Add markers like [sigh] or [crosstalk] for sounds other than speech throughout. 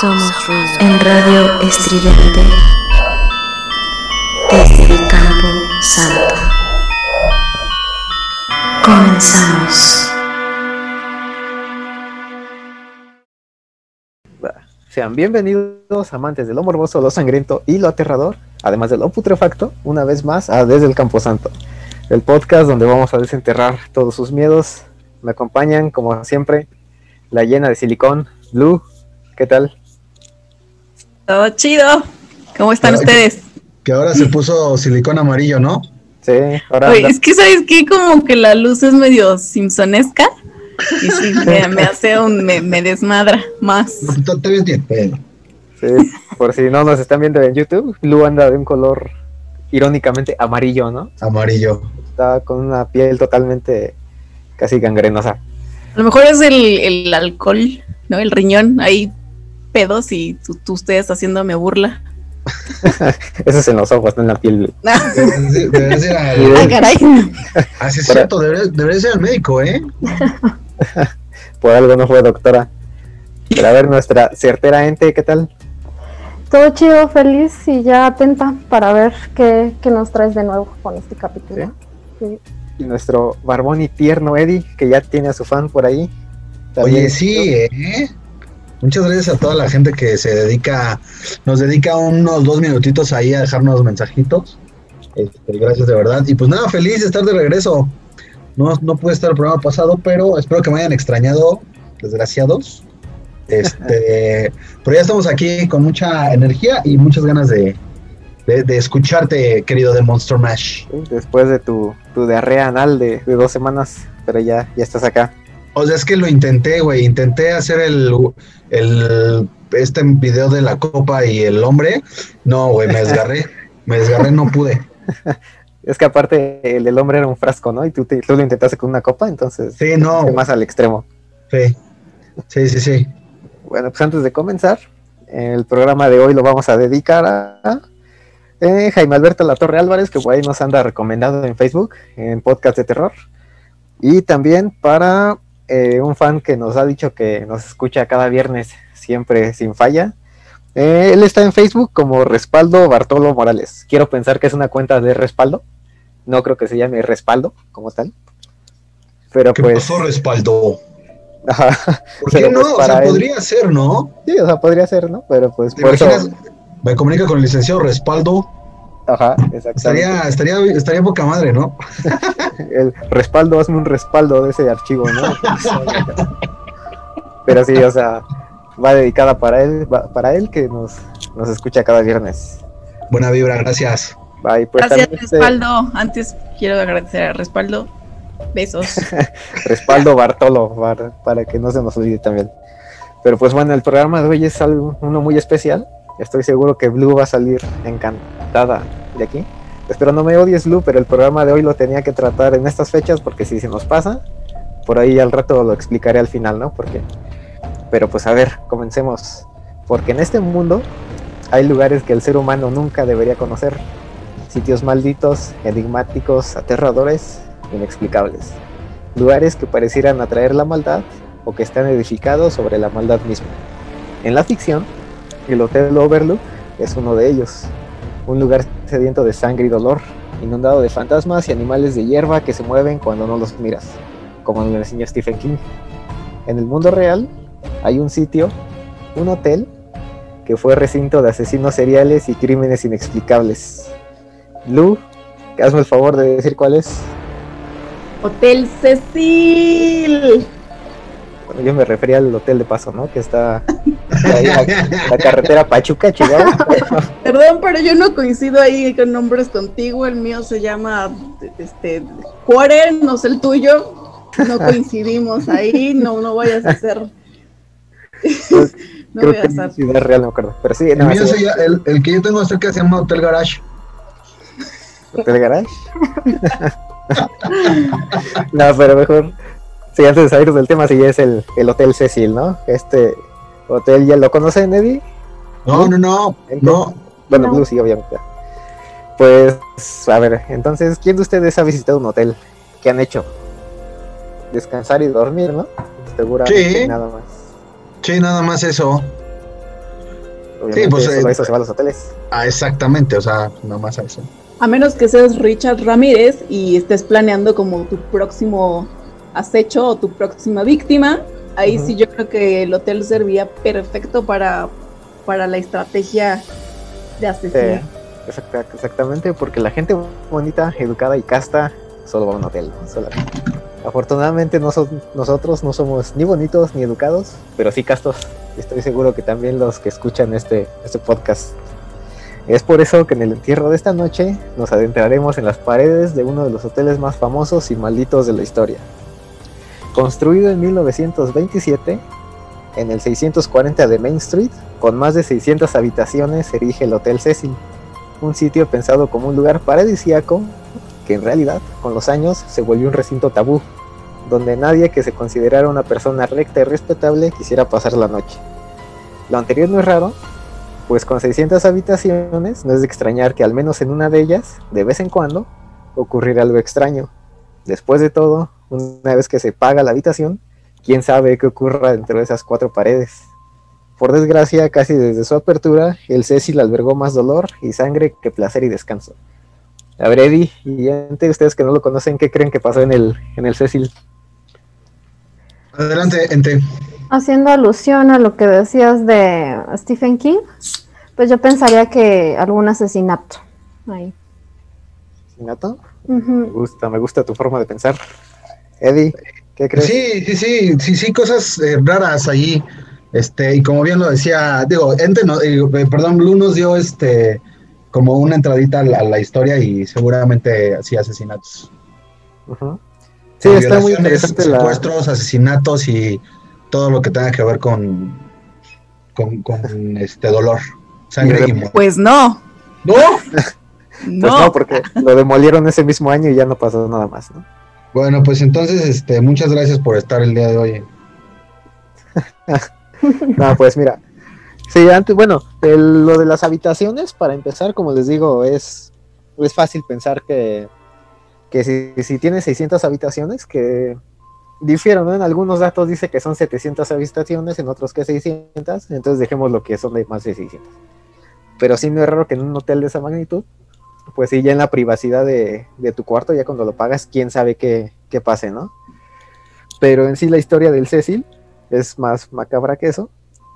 Somos. En radio estridente desde el campo santo. Comenzamos. Sean bienvenidos, amantes de lo morboso, lo sangriento y lo aterrador, además de lo putrefacto, una vez más a Desde el Camposanto, el podcast donde vamos a desenterrar todos sus miedos. Me acompañan, como siempre, la llena de silicón, Blue. ¿Qué tal? Todo chido. ¿Cómo están ustedes? Que ahora se puso silicón amarillo, ¿no? Sí, ahora Oye, es que sabes que como que la luz es medio simpsonesca y sí, me, [laughs] me hace un, me, me desmadra más. No, Te, ves bien, pero. sí, por si no nos están viendo en YouTube, Blue anda de un color irónicamente amarillo, ¿no? Amarillo. Está con una piel totalmente casi gangrenosa. A lo mejor es el, el alcohol, ¿no? El riñón, hay pedos y tú, tú ustedes haciéndome burla. [laughs] Eso es en los ojos, no en la piel. [laughs] Deberías ir al- [laughs] Ah, caray. Así es Para- cierto, deberías ir al médico, ¿eh? Por algo no fue doctora. Pero a ver, nuestra certera ente, ¿qué tal? Todo chido, feliz y ya atenta para ver qué, qué nos traes de nuevo con este capítulo. Sí. Y nuestro barbón y tierno Eddie, que ya tiene a su fan por ahí. También- Oye, sí, ¿eh? Muchas gracias a toda la gente que se dedica, nos dedica unos dos minutitos ahí a dejarnos mensajitos. Este, gracias de verdad. Y pues nada, feliz de estar de regreso. No, no pude estar el programa pasado, pero espero que me hayan extrañado, desgraciados. Este, [laughs] pero ya estamos aquí con mucha energía y muchas ganas de, de, de escucharte, querido de Monster Mash. Después de tu, tu diarrea anal de, de dos semanas, pero ya, ya estás acá. O sea, es que lo intenté, güey. Intenté hacer el, el este video de la copa y el hombre. No, güey, me desgarré. me desgarré, no pude. [laughs] Es que aparte el del hombre era un frasco, ¿no? Y tú, te- tú lo intentaste con una copa, entonces Sí, no. más al extremo. Sí, sí, sí. sí. Bueno, pues antes de comenzar, el programa de hoy lo vamos a dedicar a eh, Jaime Alberto La Torre Álvarez, que por ahí nos anda recomendado en Facebook, en podcast de terror. Y también para eh, un fan que nos ha dicho que nos escucha cada viernes, siempre sin falla. Eh, él está en Facebook como Respaldo Bartolo Morales. Quiero pensar que es una cuenta de respaldo. No creo que se llame respaldo como tal. Pero ¿Qué pues. pasó, respaldo? [laughs] ajá, ¿Por qué no? pues o sea, él- podría ser, ¿no? sí, o sea, podría ser, ¿no? Pero pues ¿Te por eso. Me comunica con el licenciado Respaldo. Ajá. Estaría, estaría, estaría poca madre, ¿no? [laughs] El respaldo, hazme un respaldo de ese archivo, ¿no? Pero sí, o sea, va dedicada para él, va- para él que nos, nos escucha cada viernes. Buena vibra, gracias. Bye, pues Gracias, este Respaldo. Antes quiero agradecer a Respaldo. Besos. [laughs] respaldo Bartolo, para, para que no se nos olvide también. Pero pues bueno, el programa de hoy es algo, uno muy especial. Estoy seguro que Blue va a salir encantada de aquí. Espero no me odies, Blue, pero el programa de hoy lo tenía que tratar en estas fechas porque si se nos pasa, por ahí al rato lo explicaré al final, ¿no? Porque, pero pues a ver, comencemos. Porque en este mundo hay lugares que el ser humano nunca debería conocer. Sitios malditos, enigmáticos, aterradores, inexplicables. Lugares que parecieran atraer la maldad o que están edificados sobre la maldad misma. En la ficción, el Hotel Overlook es uno de ellos. Un lugar sediento de sangre y dolor, inundado de fantasmas y animales de hierba que se mueven cuando no los miras, como nos lo enseñó Stephen King. En el mundo real hay un sitio, un hotel, que fue recinto de asesinos seriales y crímenes inexplicables. Blue, hazme el favor de decir cuál es. Hotel Cecil. Bueno, yo me refería al hotel de paso, ¿no? Que está en [laughs] la, la carretera Pachuca, Chihuahua. Perdón, pero yo no coincido ahí con nombres contigo. El mío se llama este Cuore, no sé el tuyo. No coincidimos ahí. No, no vayas a hacer. [laughs] no Creo voy a hacer. Ciudad Real no me acuerdo. Pero sí, El, no, mío se llama- el, el que yo tengo cerca se llama Hotel Garage. Hotel Garage. [laughs] no, pero mejor. Sí, antes de salir del tema, sí es el, el Hotel Cecil, ¿no? Este hotel, ¿ya lo conocen, Eddie? No, no, no, no. Bueno, No. Blue sí, obviamente. Pues, a ver, entonces, ¿quién de ustedes ha visitado un hotel? ¿Qué han hecho? Descansar y dormir, ¿no? Seguramente Sí. nada más. Sí, nada más eso. Obviamente, pues, solo eh, eso se va a los hoteles. Ah, exactamente, o sea, nada más eso. A menos que seas Richard Ramírez y estés planeando como tu próximo acecho o tu próxima víctima, ahí sí yo creo que el hotel servía perfecto para, para la estrategia de Sí, asesino. exacta- exactamente, porque la gente bonita, educada y casta solo va a un hotel. Afortunadamente no nosotros no somos ni bonitos ni educados, pero sí castos. Estoy seguro que también los que escuchan este, este podcast. Es por eso que en el entierro de esta noche nos adentraremos en las paredes de uno de los hoteles más famosos y malditos de la historia. Construido en 1927, en el 640 de Main Street, con más de 600 habitaciones, se erige el Hotel Cecil, un sitio pensado como un lugar paradisíaco que en realidad, con los años, se volvió un recinto tabú, donde nadie que se considerara una persona recta y respetable quisiera pasar la noche. Lo anterior no es raro, pues con 600 habitaciones no es de extrañar que al menos en una de ellas, de vez en cuando, ocurriera algo extraño. Después de todo, una vez que se paga la habitación, quién sabe qué ocurra dentro de esas cuatro paredes. Por desgracia, casi desde su apertura, el Cecil albergó más dolor y sangre que placer y descanso. A ver, Eddie, y ante ustedes que no lo conocen, ¿qué creen que pasó en el, en el Cecil? Adelante, Ente. Haciendo alusión a lo que decías de Stephen King, pues yo pensaría que algún asesinato. Ahí. ¿Asesinato? Me gusta, me gusta tu forma de pensar. Eddie, ¿qué crees? Sí, sí, sí, sí, sí, cosas eh, raras ahí. Este, y como bien lo decía, digo, Ente, no, eh, perdón, Blue nos dio este como una entradita a la, a la historia y seguramente así asesinatos. Ujú. Sí, está muy interesante la... secuestros, asesinatos y todo lo que tenga que ver con, con, con, este dolor, sangre Y y muerte. Pues no, ¡No! [laughs] Pues no. no, porque lo demolieron ese mismo año y ya no pasó nada más, ¿no? Bueno, pues entonces, este, muchas gracias por estar el día de hoy. [laughs] No, pues mira. Sí, antes, bueno, el- lo de las habitaciones, para empezar, como les digo, es, es fácil pensar que, que si, si tiene 600 habitaciones, que difieren, ¿no? En algunos datos dice que son 700 habitaciones, en otros que 600, entonces dejemos lo que son de más de 600. Pero sí no es raro que en un hotel de esa magnitud, pues sí, ya en la privacidad de, de tu cuarto, ya cuando lo pagas, quién sabe qué, qué pase, ¿no? Pero en sí la historia del Cecil es más macabra que eso,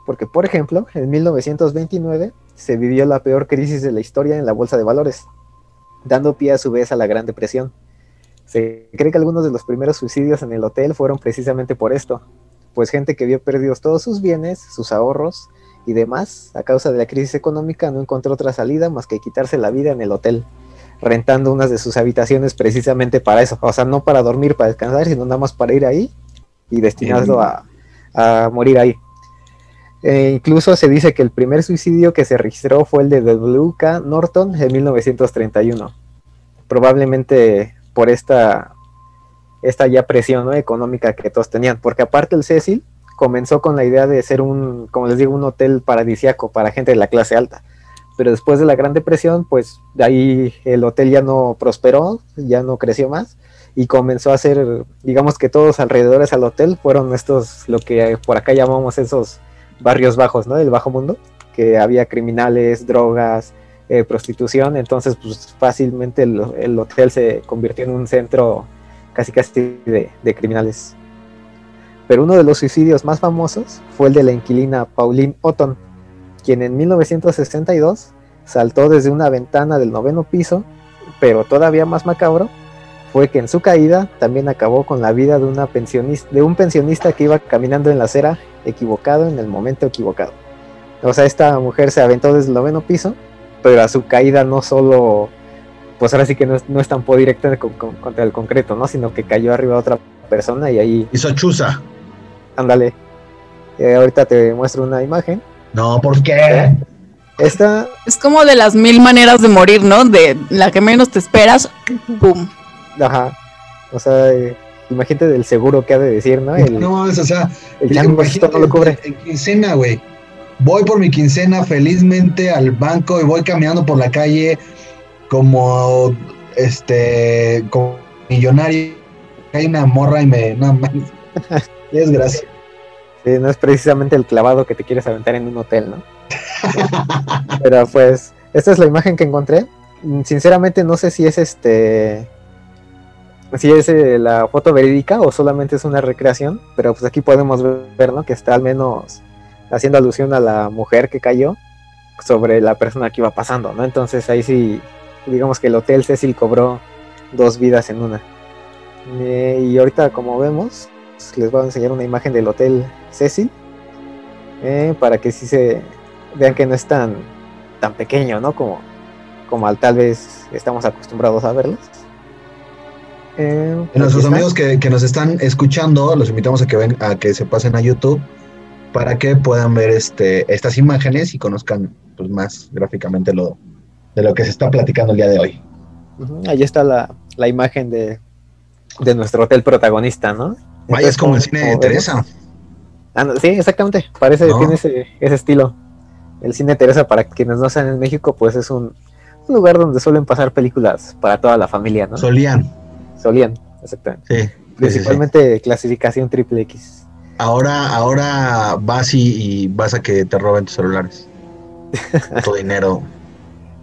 porque por ejemplo, en 1929 se vivió la peor crisis de la historia en la bolsa de valores, dando pie a su vez a la Gran Depresión. Se cree que algunos de los primeros suicidios en el hotel fueron precisamente por esto, pues gente que vio perdidos todos sus bienes, sus ahorros y demás, a causa de la crisis económica no encontró otra salida más que quitarse la vida en el hotel, rentando unas de sus habitaciones precisamente para eso, o sea, no para dormir, para descansar, sino nada más para ir ahí y destinarlo a, a morir ahí. Eh, incluso se dice que el primer suicidio que se registró fue el de W.K. Norton en 1931. Probablemente por esta, esta ya presión ¿no? económica que todos tenían. Porque aparte el Cecil comenzó con la idea de ser un, como les digo, un hotel paradisiaco para gente de la clase alta. Pero después de la Gran Depresión, pues de ahí el hotel ya no prosperó, ya no creció más y comenzó a ser, digamos que todos alrededores al hotel fueron estos, lo que por acá llamamos esos barrios bajos, ¿no? Del bajo mundo, que había criminales, drogas, eh, prostitución, entonces pues fácilmente el, el, hotel se convirtió en un centro casi casi de, de, criminales. Pero uno de los suicidios más famosos fue el de la inquilina Pauline Otton, quien en 1962 saltó desde una ventana del noveno piso, pero todavía más macabro, fue que en su caída también acabó con la vida de, una pensionista, de un pensionista que iba caminando en la acera equivocado en el momento equivocado. O sea, esta mujer se aventó desde el noveno piso pero a su caída no solo, pues ahora sí que no, no estampó directamente con- con- contra el concreto, ¿no? Sino que cayó arriba otra persona y ahí, Hizo chuza. Ándale. Eh, ahorita te muestro una imagen. No, ¿por qué? Esta, Es como de las mil maneras de morir, ¿no? De la que menos te esperas, ¡pum! ajá, o sea, eh, imagínate del seguro que ha de decir, ¿no? El, No mames, o sea, el no lo cubre. en quincena, güey. Voy por mi quincena felizmente al banco y voy caminando por la calle como este como millonario. Hay una morra y me. No mames. [laughs] Y es gracia. Sí, no es precisamente el clavado que te quieres aventar en un hotel, ¿no? [laughs] Pero pues, esta es la imagen que encontré. Mm, Sinceramente no sé si es este. Si es eh, la foto verídica o solamente es una recreación, pero pues aquí podemos ver, ¿no? Que está al menos haciendo alusión a la mujer que cayó sobre la persona que iba pasando, ¿no? Entonces ahí sí, digamos que el hotel Cecil cobró dos vidas en una. Eh, y ahorita como vemos, pues, les voy a enseñar una imagen del hotel Cecil eh, para que sí se vean que no es tan, tan pequeño, ¿no? Como, como al tal vez estamos acostumbrados a verlos. Eh, nuestros amigos que, que nos están escuchando, los invitamos a que ven, a que se pasen a YouTube para que puedan ver este, estas imágenes y conozcan pues, más gráficamente lo, de lo que se está platicando el día de hoy. Ahí está la, la imagen de, de nuestro hotel protagonista, ¿no? Vaya, es como el cine de Teresa. Ah, no, sí, exactamente. Parece que ¿No? tiene ese, ese estilo. El cine Teresa, para quienes no sean en México, pues es un, un lugar donde suelen pasar películas para toda la familia, ¿no? Solían. Solían, exactamente. Sí. Principalmente clasificación triple X. Ahora, ahora vas y, y vas a que te roben tus celulares. [laughs] tu dinero.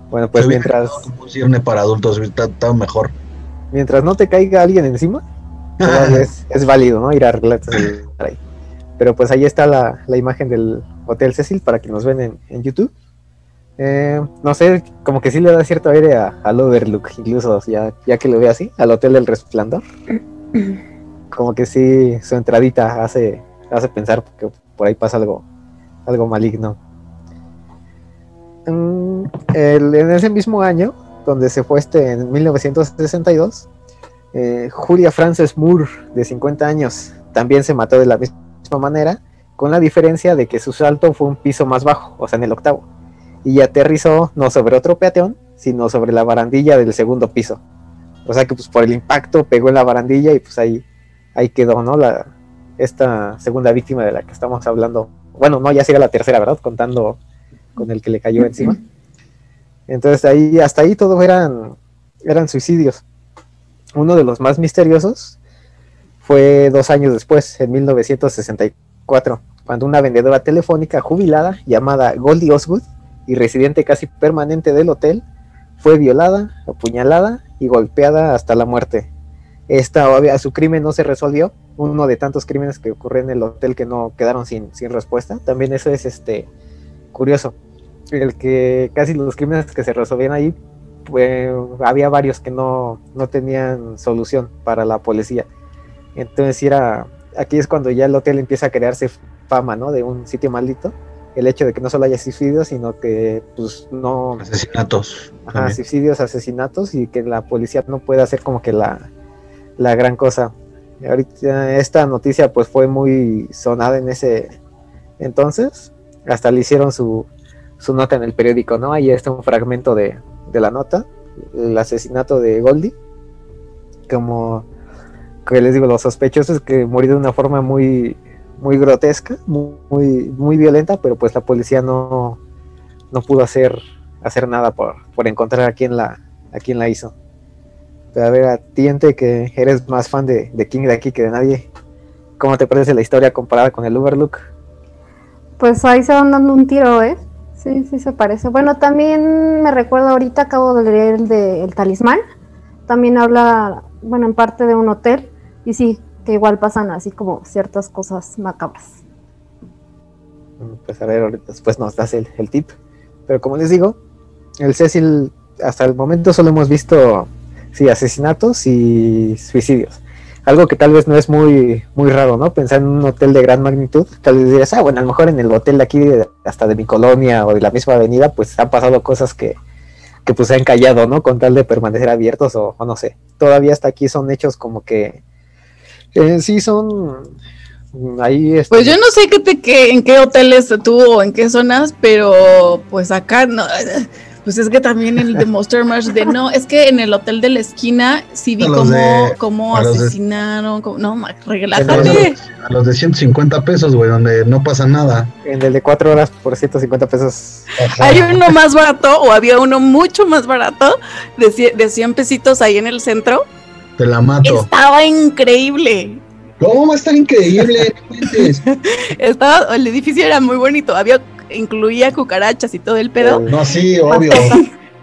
Bueno, pues hubiera mientras, para adultos, está, está mejor. mientras no te caiga alguien encima, es, [laughs] es válido, ¿no? Ir a arreglar ahí. Pero pues ahí está la, la imagen del Hotel Cecil para que nos ven en, en YouTube. Eh, no sé, como que sí le da cierto aire a- al Overlook, incluso ya, ya que lo ve así, al Hotel del Resplandor. Como que sí, su entradita hace, hace pensar que por ahí pasa algo, algo maligno. Mm, el- en ese mismo año, donde se fue este en 1962, eh, Julia Frances Moore, de 50 años, también se mató de la misma manera, con la diferencia de que su salto fue un piso más bajo, o sea, en el octavo, y aterrizó no sobre otro peatón, sino sobre la barandilla del segundo piso. O sea que pues por el impacto pegó en la barandilla y pues ahí, ahí quedó, ¿no? La, esta segunda víctima de la que estamos hablando. Bueno, no, ya sería la tercera, ¿verdad? Contando con el que le cayó encima. [clears throat] Entonces ahí, hasta ahí todo eran, eran suicidios. Uno de los más misteriosos fue dos años después, en 1964, cuando una vendedora telefónica jubilada llamada Goldie Osgood y residente casi permanente del hotel fue violada, apuñalada y golpeada hasta la muerte. Esta, obvia, su crimen no se resolvió, uno de tantos crímenes que ocurrió en el hotel que no quedaron sin, sin respuesta. También eso es este curioso, el que casi los crímenes que se resolvían ahí, pues, había varios que no, no tenían solución para la policía. Entonces era, aquí es cuando ya el hotel empieza a crearse fama, ¿no? De un sitio maldito. El hecho de que no solo haya suicidios, sino que pues no, Asesinatos. Ajá, también. suicidios, asesinatos y que la policía no puede hacer como que la, la gran cosa. Y ahorita esta noticia pues fue muy sonada en ese entonces, hasta le hicieron su, su nota en el periódico, ¿no? Ahí está un fragmento de, de la nota, el asesinato de Goldie, como que les digo, los sospechosos que murió de una forma muy, muy grotesca, muy, muy, muy violenta, pero pues la policía no, no pudo hacer hacer nada por, por encontrar a quién la, a quién la hizo. Pero a ver, a ti, Ente, que eres más fan de, de King de aquí que de nadie, ¿cómo te parece la historia comparada con el Overlook? Pues ahí se van dando un tiro, ¿eh? Sí, sí se parece. Bueno, también me recuerdo ahorita, acabo de leer el de El Talismán. También habla, bueno, en parte de un hotel. Y sí, que igual pasan así como ciertas cosas macabras. Pues a ver, después nos das el, el tip. Pero como les digo, el Cecil, hasta el momento solo hemos visto, sí, asesinatos y suicidios. Algo que tal vez no es muy, muy raro, ¿no? Pensar en un hotel de gran magnitud, tal vez dirías, ah, bueno, a lo mejor en el hotel de aquí, hasta de mi colonia o de la misma avenida, pues han pasado cosas que, que pues se han callado, ¿no? Con tal de permanecer abiertos o, o no sé. Todavía hasta aquí son hechos como que eh, sí son mm, ahí este, Pues yo no sé qué te, qué, en qué hoteles tú o en qué zonas, pero pues acá no. Pues es que también el de Monster Mash de no, es que en el hotel de la esquina sí vi cómo, de- cómo a los de- asesinaron, cómo- no, relájate. los, a los de 150 pesos, güey, donde no pasa nada. en el de cuatro horas por 150 pesos. Ajá. Hay uno más barato o había uno mucho más barato de, cie- de 100 pesitos ahí en el centro. Te la mato. Estaba increíble. ¿Cómo va a estar increíble? [laughs] Estaba, el edificio era muy bonito. Había, incluía cucarachas y todo el pedo. El, No, sí, [laughs] obvio.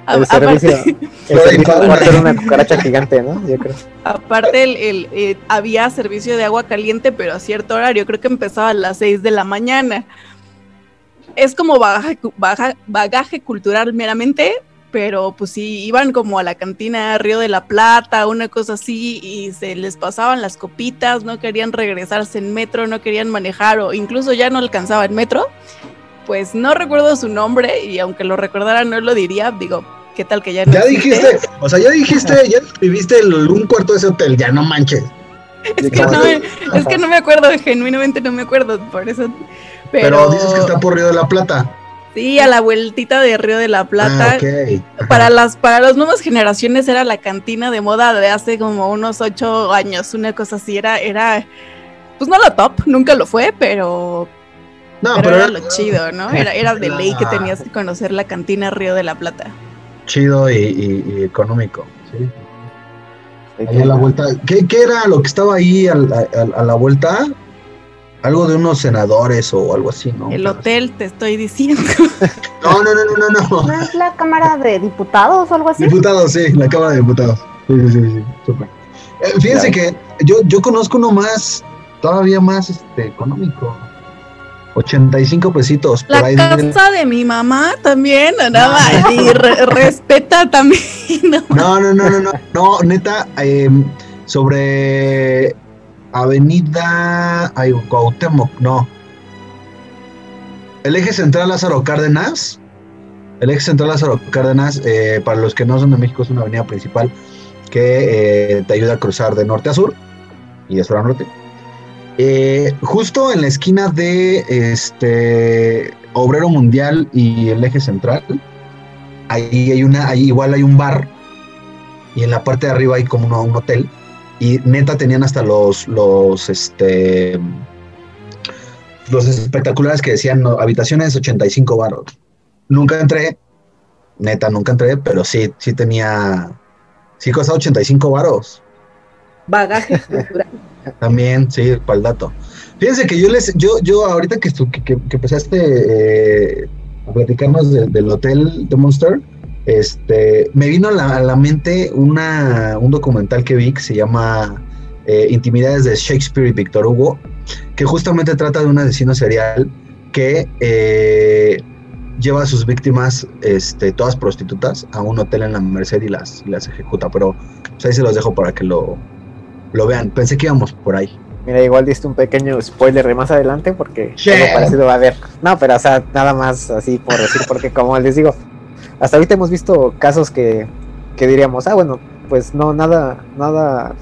A- [laughs] el servicio, aparte, [laughs] el servicio del cuarto era una cucaracha gigante, ¿no? Yo creo. aparte el, el, eh, había servicio de agua caliente, pero a cierto horario. Creo que empezaba a las 6 de la mañana. Es como bagaje, cu- baja- bagaje cultural meramente, pero pues sí, iban como a la cantina Río de la Plata, una cosa así, y se les pasaban las copitas, no querían regresarse en metro, no querían manejar, o incluso ya no alcanzaba en metro. Pues no recuerdo su nombre, y aunque lo recordara no lo diría, digo, ¿qué tal que ya no Ya existe? dijiste, o sea, ya dijiste, ya viviste el- un cuarto de ese hotel, ya no manches. [laughs] Es que, no me, es que no me acuerdo, genuinamente no me acuerdo, por eso. Pero, Pero, dices que está por Río de la Plata. sí, a la vueltita de Río de la Plata. Ah, ok. Para las para las nuevas generaciones era la cantina de moda de hace como unos ocho años, una cosa así. Era, era pues no la top, nunca lo fue, pero, No, pero pero era era lo chido, ¿no? Era, era de ley que tenías que conocer la cantina Río de la Plata. chido y, y- y económico. Sí. Ahí a la vuelta. ¿Qué, qué era lo que estaba ahí a, a- a la vuelta? Algo de unos senadores o algo así, ¿no? El hotel, te estoy diciendo. [laughs] No, no, no, no, no, ¿No no. es la Cámara de Diputados o algo así? Diputados, sí, la Cámara de Diputados. Sí, sí, sí, sí, súper. Eh, fíjense que yo, yo conozco uno más, todavía más este, económico. 85 pesitos por La ahí. casa de mi mamá también, nada más, y re- respeta también. [laughs] ¿no? No, no, no, no, no, no, neta, eh, sobre Avenida ay, Cuauhtémoc, no. El eje central Lázaro Cárdenas, el eje central Lázaro Cárdenas, eh, para los que no son de México, es una avenida principal que eh, te ayuda a cruzar de norte a sur y de sur a norte. Eh, justo en la esquina de este Obrero Mundial y el eje central, ahí hay una, ahí igual hay un bar y en la parte de arriba hay como un hotel y neta tenían hasta los los este los espectaculares que decían habitaciones 85 baros. Nunca entré, neta nunca entré, pero sí sí tenía sí costaba 85 varos. Bagaje [laughs] cultural. También, sí, para el dato. Fíjense que yo les, yo, yo ahorita que, que, que- empezaste eh, a platicarnos de- del hotel de Monster, este, me vino a la, mente una, un documental que vi que se llama eh, Intimidades de Shakespeare y Victor Hugo, que justamente trata de un asesino serial que eh, lleva a sus víctimas, este, todas prostitutas, a un hotel en la Merced y las, y las ejecuta. Pero pues, ahí se los dejo para que lo, lo vean. Pensé que íbamos por ahí. Mira, igual diste un pequeño spoiler de más adelante porque Sí. algo parecido va a haber. No, pero o sea, nada más así por decir, porque como les digo, hasta ahorita hemos visto casos que, que diríamos, ah, bueno, pues no, nada, nada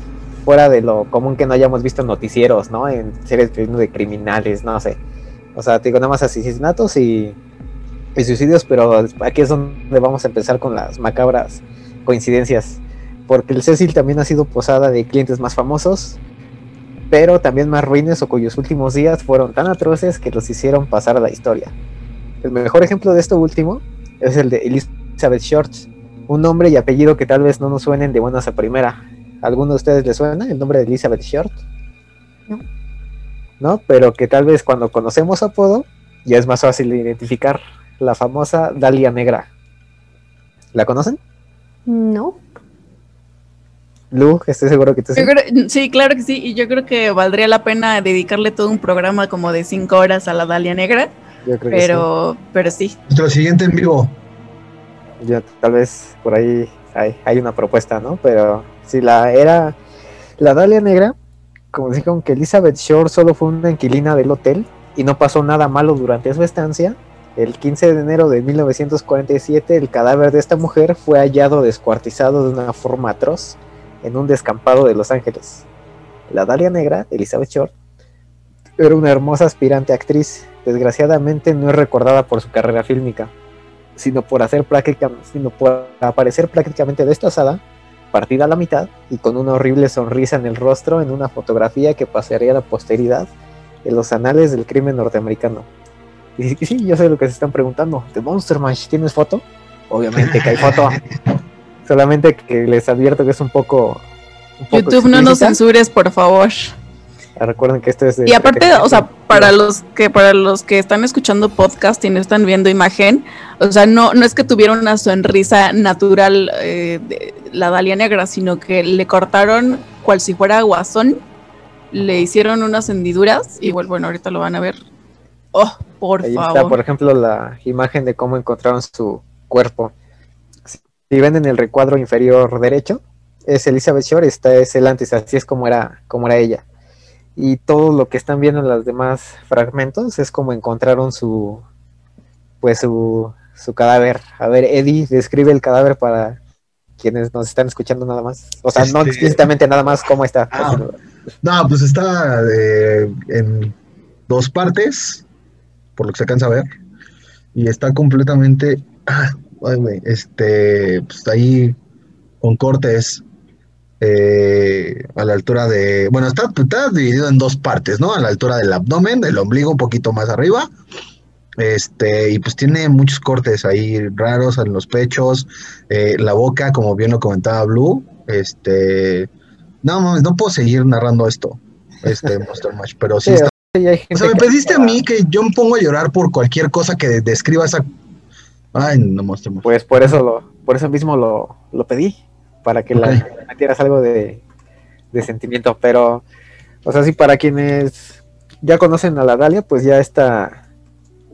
fuera de lo común que no hayamos visto en noticieros, ¿no? En series de criminales, no sé. O sea, te digo, nada más asesinatos y, y suicidios, pero aquí es donde vamos a empezar con las macabras coincidencias. Porque el Cecil también ha sido posada de clientes más famosos, pero también más ruines o cuyos últimos días fueron tan atroces que los hicieron pasar a la historia. El mejor ejemplo de esto último es el de Elizabeth Short, un nombre y apellido que tal vez no nos suenen de buenas a primera. ¿Alguno de ustedes le suena el nombre de Elizabeth Short? No. ¿No? Pero que tal vez cuando conocemos su apodo ya es más fácil de identificar. La famosa Dalia Negra. ¿La conocen? No. Lu, estoy seguro que tú sí. Yo creo- sí, claro que sí, y yo creo que valdría la pena dedicarle todo un programa como de cinco horas a la Dalia Negra, Yo creo que pero, pero sí. Nuestro siguiente en vivo. sí. Ya, tal vez por ahí hay, hay una propuesta, ¿no? Pero si la era la Dalia Negra, como dijeron que Elizabeth Shore solo fue una inquilina del hotel y no pasó nada malo durante su estancia, El 15 de enero de 1947, el cadáver de esta mujer fue hallado descuartizado de una forma atroz en un descampado de Los Ángeles. La Dalia Negra, Elizabeth Short, era una hermosa aspirante actriz. Desgraciadamente no es recordada por su carrera fílmica, sino por, hacer práctica, sino por aparecer prácticamente destrozada, partida a la mitad y con una horrible sonrisa en el rostro en una fotografía que pasaría a la posteridad en los anales del crimen norteamericano. Y sí, yo sé lo que se están preguntando. ¿De Monster Mash tienes foto? Obviamente que hay foto. [laughs] Solamente que les advierto que es un poco. un poco YouTube, no nos censures, por favor. Ah, Recuerden que esto es. de Y aparte, o sea, para los que para los que están escuchando podcast y no están viendo imagen, o sea, no no es que tuviera una sonrisa natural eh, de la Dalia Negra, sino que le cortaron cual si fuera guasón, le hicieron unas hendiduras y bueno, bueno, ahorita lo van a ver. Oh, por Ahí favor. está, por ejemplo, la imagen de cómo encontraron su cuerpo. Si ven en el recuadro inferior derecho, es Elizabeth Shore, esta es el antes, así es como era, como era ella. Y todo lo que están viendo en los demás fragmentos es como encontraron su, pues su, su cadáver. A ver, Eddie, describe el cadáver para quienes nos están escuchando nada más. O sea, no Este- explícitamente nada más cómo está. Ah. No, pues está eh, en dos partes, por lo que se alcanza a ver. Y está completamente. Ah, ay, güey, este. Pues ahí con cortes. eh, a la altura de. Bueno, está, está dividido en dos partes, ¿no? A la altura del abdomen, del ombligo un poquito más arriba. Este, y pues tiene muchos cortes ahí raros en los pechos, eh, la boca, como bien lo comentaba Blue. Este, no mames, no puedo seguir narrando esto, este [laughs] Monster Mash, pero sí, Sí, está. O sea, me pediste a mí que yo me pongo a llorar por cualquier cosa que describa esa. Ay, no Monster Mash. Pues por eso lo, por eso mismo lo, lo pedí, para que Ok. la metieras algo de, de sentimiento. Pero, o sea, sí, para quienes ya conocen a la Dalia, pues ya esta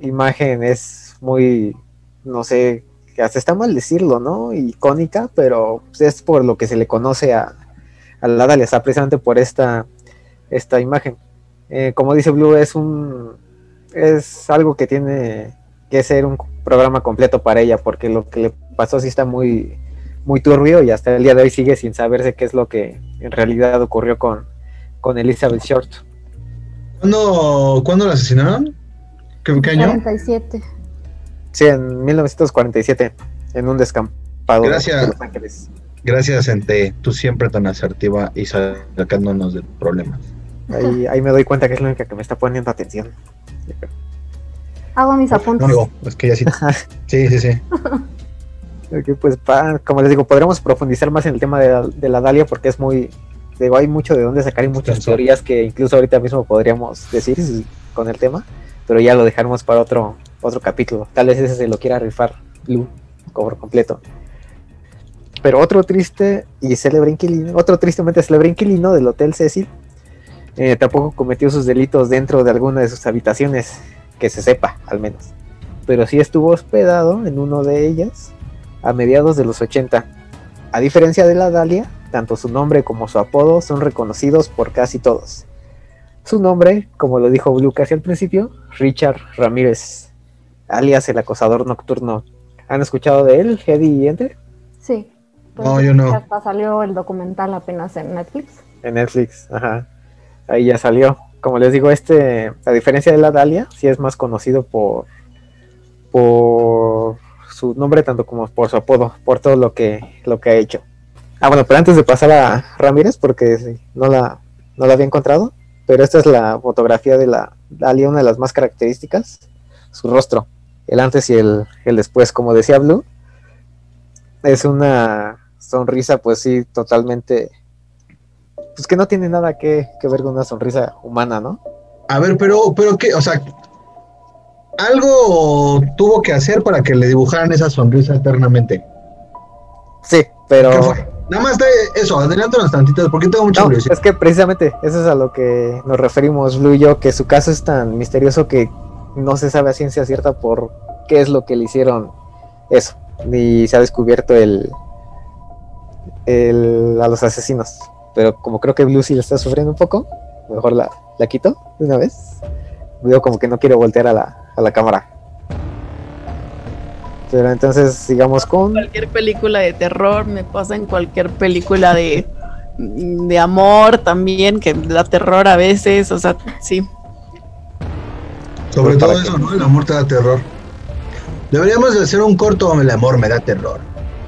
imagen es muy, no sé, hasta está mal decirlo, ¿no? Icónica, pero pues, es por lo que se le conoce a, a la Dalia, o sea, precisamente por esta, esta imagen. Eh, como dice Blue, es un, es algo que tiene que ser un programa completo para ella, porque lo que le pasó sí está muy, muy turbio y hasta el día de hoy sigue sin saberse qué es lo que en realidad ocurrió con, con Elizabeth Short. ¿Cuándo, ¿Cuándo la asesinaron? ¿Qué, qué año? 47. Sí, en 1947, en un descampado de- Gracias. de Los Ángeles. Gracias, Ente. Tú siempre tan asertiva y sacándonos del problema. Ahí, ahí me doy cuenta que es la única que me está poniendo atención. Hago mis No, apuntes. digo, es que ya sí. Sí, sí, sí. [laughs] Ok, pues pa- como les digo, podremos profundizar más en el tema de la, de la Dalia porque es muy, digo, hay mucho de dónde sacar y muchas teorías que incluso ahorita mismo podríamos decir con el tema, pero ya lo dejaremos para otro, otro capítulo. Tal vez ese se lo quiera rifar Blue por completo. Pero otro triste y célebre inquilino, otro tristemente célebre inquilino del Hotel Cecil, eh, tampoco cometió sus delitos dentro de alguna de sus habitaciones, que se sepa al menos. Pero sí estuvo hospedado en uno de ellas a mediados de los 80. A diferencia de la Dalia, tanto su nombre como su apodo son reconocidos por casi todos. Su nombre, como lo dijo Blue casi al principio, Richard Ramírez, alias el acosador nocturno. ¿Han escuchado de él, Eddie y Enter? Sí. No, yo no. Hasta salió el documental apenas en Netflix. En Netflix, ajá. Ahí ya salió. Como les digo, este, a diferencia de la Dalia, sí es más conocido por, por su nombre tanto como por su apodo, por todo lo que, lo que ha hecho. Ah, bueno, pero antes de pasar a Ramírez, porque no la, no la había encontrado, pero esta es la fotografía de la Dalia, una de las más características, su rostro, el antes y el, el después, como decía Blue, es una sonrisa, pues sí, totalmente pues que no tiene nada que, que ver con una sonrisa humana, ¿no? A ver, pero, pero qué, o sea, algo tuvo que hacer para que le dibujaran esa sonrisa eternamente. Sí, pero ¿Qué fue? Nada más de eso, adelántanos tantitas, porque tengo mucha no, curiosidad. es que precisamente eso es a lo que nos referimos Blue y yo, que su caso es tan misterioso que no se sabe a ciencia cierta por qué es lo que le hicieron eso, ni se ha descubierto el, el a los asesinos. Pero como creo que Blue sí le está sufriendo un poco, mejor la, la quito de una vez. Veo como que no quiero voltear a la, a la cámara. Pero entonces sigamos con... cualquier película de terror, me pasa en cualquier película de, de amor también, que da terror a veces, o sea, sí. Sobre todo ¿para eso, ¿no? El amor te da terror. Deberíamos de hacer un corto donde el amor me da terror.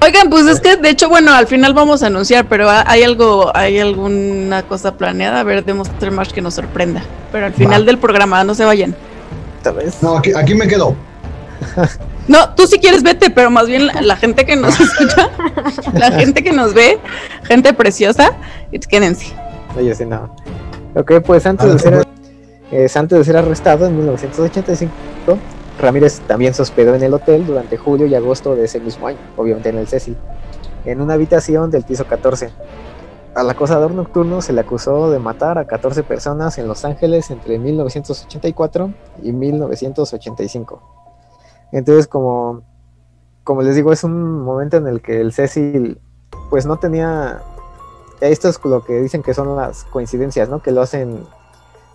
Oigan, pues es que de hecho, bueno, al final vamos a anunciar, pero ha- hay algo, hay alguna cosa planeada, a ver, demos más que nos sorprenda. Pero al final Va. del programa, no se vayan. Tal vez. No, aquí, aquí me quedo. No, tú si quieres vete, pero más bien la, la gente que nos [laughs] escucha, la gente que nos ve, gente preciosa, quédense. Oye, sí, no. Ok, pues antes Ah, de ser, eh, antes de ser arrestado en 1985, Ramírez también se hospedó en el hotel durante julio y agosto de ese mismo año, obviamente en el Cecil, en una habitación del piso 14. Al acosador nocturno se le acusó de matar a 14 personas en Los Ángeles entre 1984 y 1985. Entonces, como, como les digo, es un momento en el que el Cecil pues no tenía esto es lo que dicen que son las coincidencias, ¿no? Que lo hacen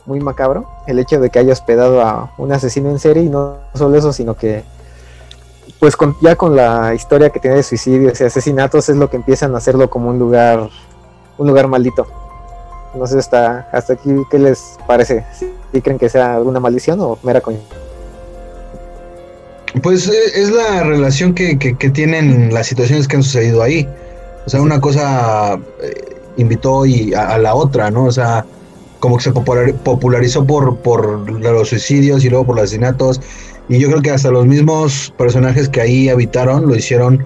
muy macabro. El hecho de que haya hospedado a un asesino en serie y no solo eso, sino que pues con- ya con la historia que tiene de suicidios y asesinatos es lo que empiezan a hacerlo como un lugar un lugar maldito. No sé hasta hasta aquí qué les parece. ¿Sí creen que sea alguna maldición o mera coincidencia? Pues eh, es la relación que, que- tienen las situaciones que han sucedido ahí. O sea, una cosa eh, invitó y a la otra, ¿no? O sea, como que se popular- popularizó por, por los suicidios y luego por los asesinatos. Y yo creo que hasta los mismos personajes que ahí habitaron lo hicieron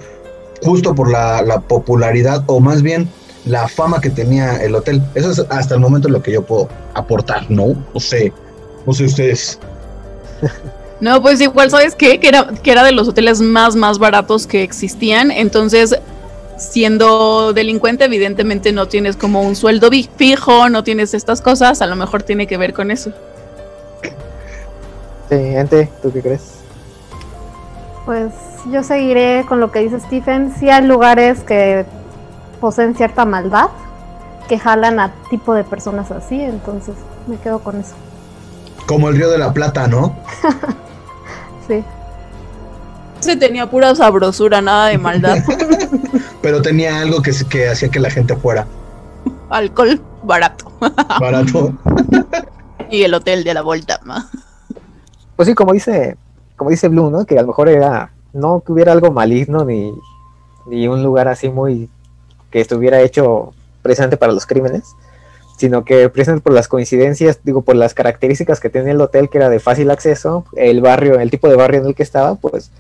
justo por la, la popularidad o más bien la fama que tenía el hotel. Eso es hasta el momento lo que yo puedo aportar, ¿no? No sé, no sé ustedes. [laughs] No, pues igual, ¿sabes qué? Que era, que era de los hoteles más, más baratos que existían. Entonces, siendo delincuente, evidentemente no tienes como un sueldo fijo, no tienes estas cosas. A lo mejor tiene que ver con eso. Sí, Ente, ¿tú qué crees? Pues yo seguiré con lo que dice Stephen. Sí hay lugares que poseen cierta maldad, que jalan a tipo de personas así, entonces me quedo con eso. Como el Río de la Plata, ¿no? [laughs] Sí. Se tenía pura sabrosura, nada de maldad. [laughs] Pero tenía algo que, se- que hacía que la gente fuera [laughs] Alcohol barato. barato. [laughs] y el hotel de la vuelta. Pues sí, como dice, como dice Blue, ¿no? Que a lo mejor era, no que hubiera algo maligno ni, ni un lugar así muy que estuviera hecho precisamente para los crímenes, sino que precisamente por las coincidencias, digo, por las características que tenía el hotel, que era de fácil acceso, el barrio, el tipo de barrio en el que estaba, pues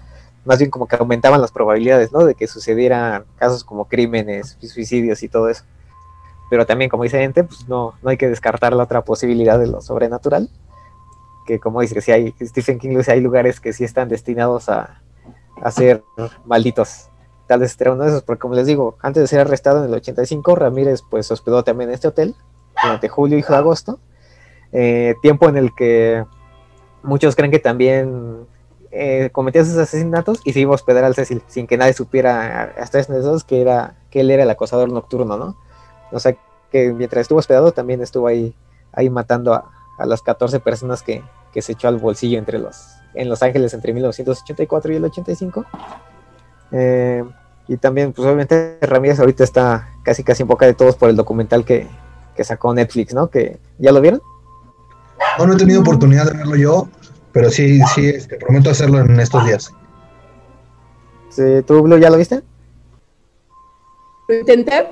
más bien como que aumentaban las probabilidades, ¿no? De que sucedieran casos como crímenes, suicidios y todo eso. Pero también, como dice gente, pues no, no hay que descartar la otra posibilidad de lo sobrenatural que como dice si hay Stephen King dice hay lugares que sí están destinados a, a ser malditos tal vez este era uno de esos porque como les digo antes de ser arrestado en el 85 Ramírez pues hospedó también en este hotel durante julio y agosto eh, tiempo en el que muchos creen que también eh, cometió esos asesinatos y se iba a hospedar al Cecil sin que nadie supiera hasta esos que era que él era el acosador nocturno no o sea que mientras estuvo hospedado también estuvo ahí ahí matando a, a las 14 personas que, que se echó al bolsillo entre los en Los Ángeles entre 1984 y el 85. Eh, y también, pues obviamente Ramírez ahorita está casi casi en boca de todos por el documental que, que sacó Netflix, ¿no? Que ya lo vieron. No, no he tenido oportunidad de verlo yo, pero sí, sí, este, prometo hacerlo en estos días. Sí, ¿Tú, Blue, ya lo viste? Lo intenté,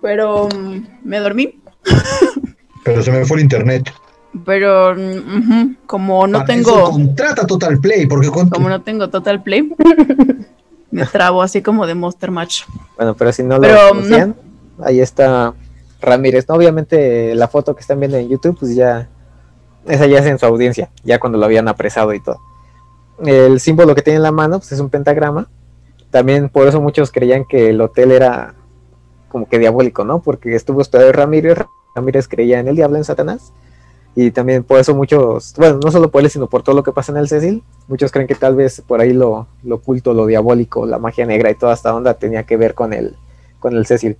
pero mm, me dormí. Pero se me fue el internet. Pero mm, como no Para eso tengo, contrata Total Play, porque con como no tengo total play, [laughs] me trabo así como de Monster Match. Bueno, pero si no lo Pero, conocían, ahí está Ramírez. ¿no? Obviamente la foto que están viendo en YouTube, pues ya, esa ya es en su audiencia, ya cuando lo habían apresado y todo. El símbolo que tiene en la mano, pues es un pentagrama. También por eso muchos creían que el hotel era como que diabólico, ¿no? Porque estuvo hospedado Ramírez, Ramírez creía en el diablo, en Satanás. Y también por eso muchos, bueno, no solo por él, sino por todo lo que pasa en el Cecil, muchos creen que tal vez por ahí lo, lo oculto, lo diabólico, la magia negra y toda esta onda tenía que ver con el, con el Cecil.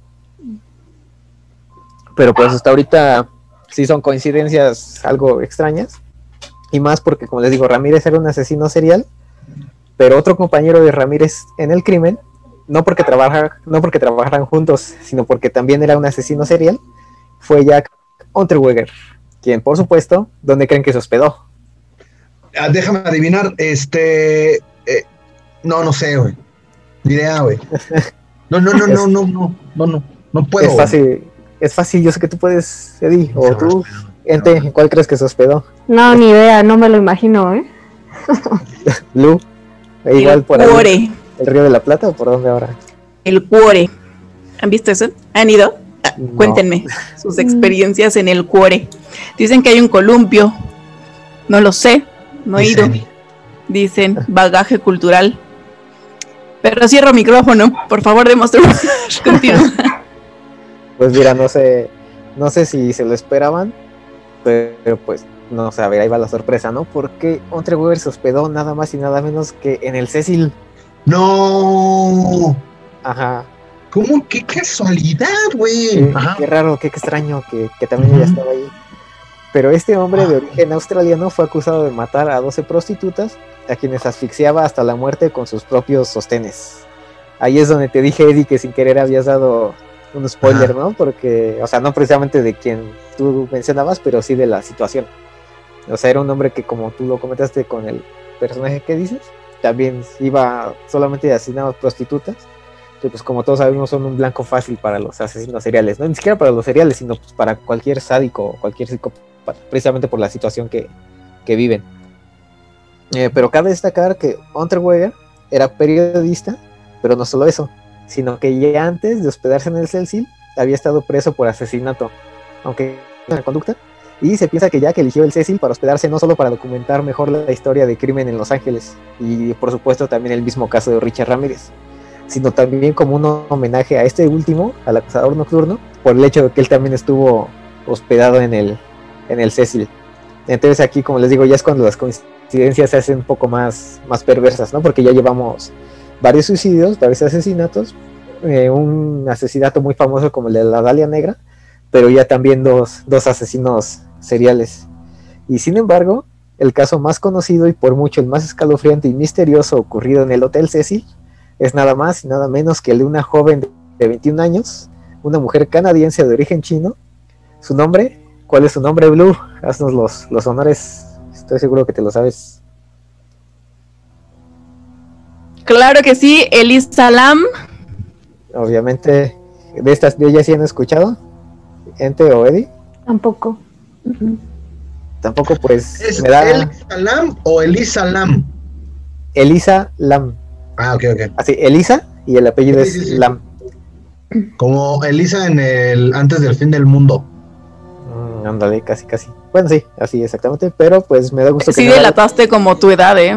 Pero pues hasta ahorita sí son coincidencias algo extrañas. Y más porque, como les digo, Ramírez era un asesino serial, pero otro compañero de Ramírez en el crimen, no porque, trabaja, no porque trabajaran juntos, sino porque también era un asesino serial, fue Jack Unterweger, quien por supuesto, ¿dónde creen que se hospedó? Ah, déjame adivinar, este. eh, no, no sé, güey. Diré A, güey. [laughs] No, no, no, no, no, no, no, no. No puedo. es fácil, es fácil, yo sé que tú puedes, Eddie, o tú, Ente, ¿en cuál crees que se hospedó? No, ni idea, no me lo imagino, ¿eh? [laughs] Lu, e igual el por ahí, cuore. el Río de la Plata, o por dónde ahora? El cuore. ¿Han visto eso? ¿Han ido? Ah, No. Cuéntenme [laughs] sus experiencias en el cuore. Dicen que hay un columpio. No lo sé. No he ido. Dice, Dicen bagaje cultural. Pero cierro micrófono. Por favor, demuestra. [laughs] Continúa. Pues mira, no sé, no sé si se lo esperaban, pero pues no sé, a ver, ahí va la sorpresa, ¿no? Porque Unterweger se hospedó nada más y nada menos que en el Cecil. No. Ajá. ¿Cómo? ¿Qué casualidad, güey? Qué, qué raro, qué extraño que, que también ella Ujú. estaba ahí. Pero este hombre de origen australiano fue acusado de matar a 12 prostitutas, a quienes asfixiaba hasta la muerte con sus propios sostenes. Ahí es donde te dije, Eddie, que sin querer habías dado un spoiler, Ajá. ¿no? Porque, o sea, no precisamente de quien tú mencionabas, pero sí de la situación. O sea, era un hombre que, como tú lo comentaste con el personaje que dices, también iba solamente asesinaba prostitutas, que pues como todos sabemos son un blanco fácil para los asesinos seriales, no ni siquiera para los seriales, sino pues para cualquier sádico o cualquier psicópata, precisamente por la situación que, que viven. Eh, pero cabe destacar que Unterweger era periodista, pero no solo eso, sino que ya antes de hospedarse en el Cecil había estado preso por asesinato, aunque en la conducta, y se piensa que Jack eligió el Cecil para hospedarse no solo para documentar mejor la historia de crimen en Los Ángeles, y por supuesto también el mismo caso de Richard Ramírez, sino también como un homenaje a este último, al acosador nocturno, por el hecho de que él también estuvo hospedado en el, en el Cecil. Entonces aquí, como les digo, ya es cuando las coincidencias se hacen un poco más, más perversas, ¿no? Porque ya llevamos varios suicidios, varios asesinatos, eh, un asesinato muy famoso como el de la Dalia Negra, pero ya también dos, dos asesinos seriales. Y sin embargo, el caso más conocido y por mucho el más escalofriante y misterioso ocurrido en el Hotel Cecil es nada más y nada menos que el de una joven de 21 años, una mujer canadiense de origen chino. ¿Su nombre? ¿Cuál es su nombre, Blue? Haznos los, los honores. Estoy seguro que te lo sabes. Claro que sí, Elis Salam. Obviamente, de estas de ellas sí han escuchado. Ente o Eddie. Tampoco. Tampoco, pues ¿Es me da el Salam o Elisa Lam? Elisa Lam. Ah, ok, ok. Así, Elisa y el apellido Sí, sí, es sí. Lam. Como Elisa en el antes del fin del mundo. Mm, ándale, casi, casi. Bueno, sí, así exactamente. Pero pues me da gusto Sí que delataste como tu edad, ¿eh?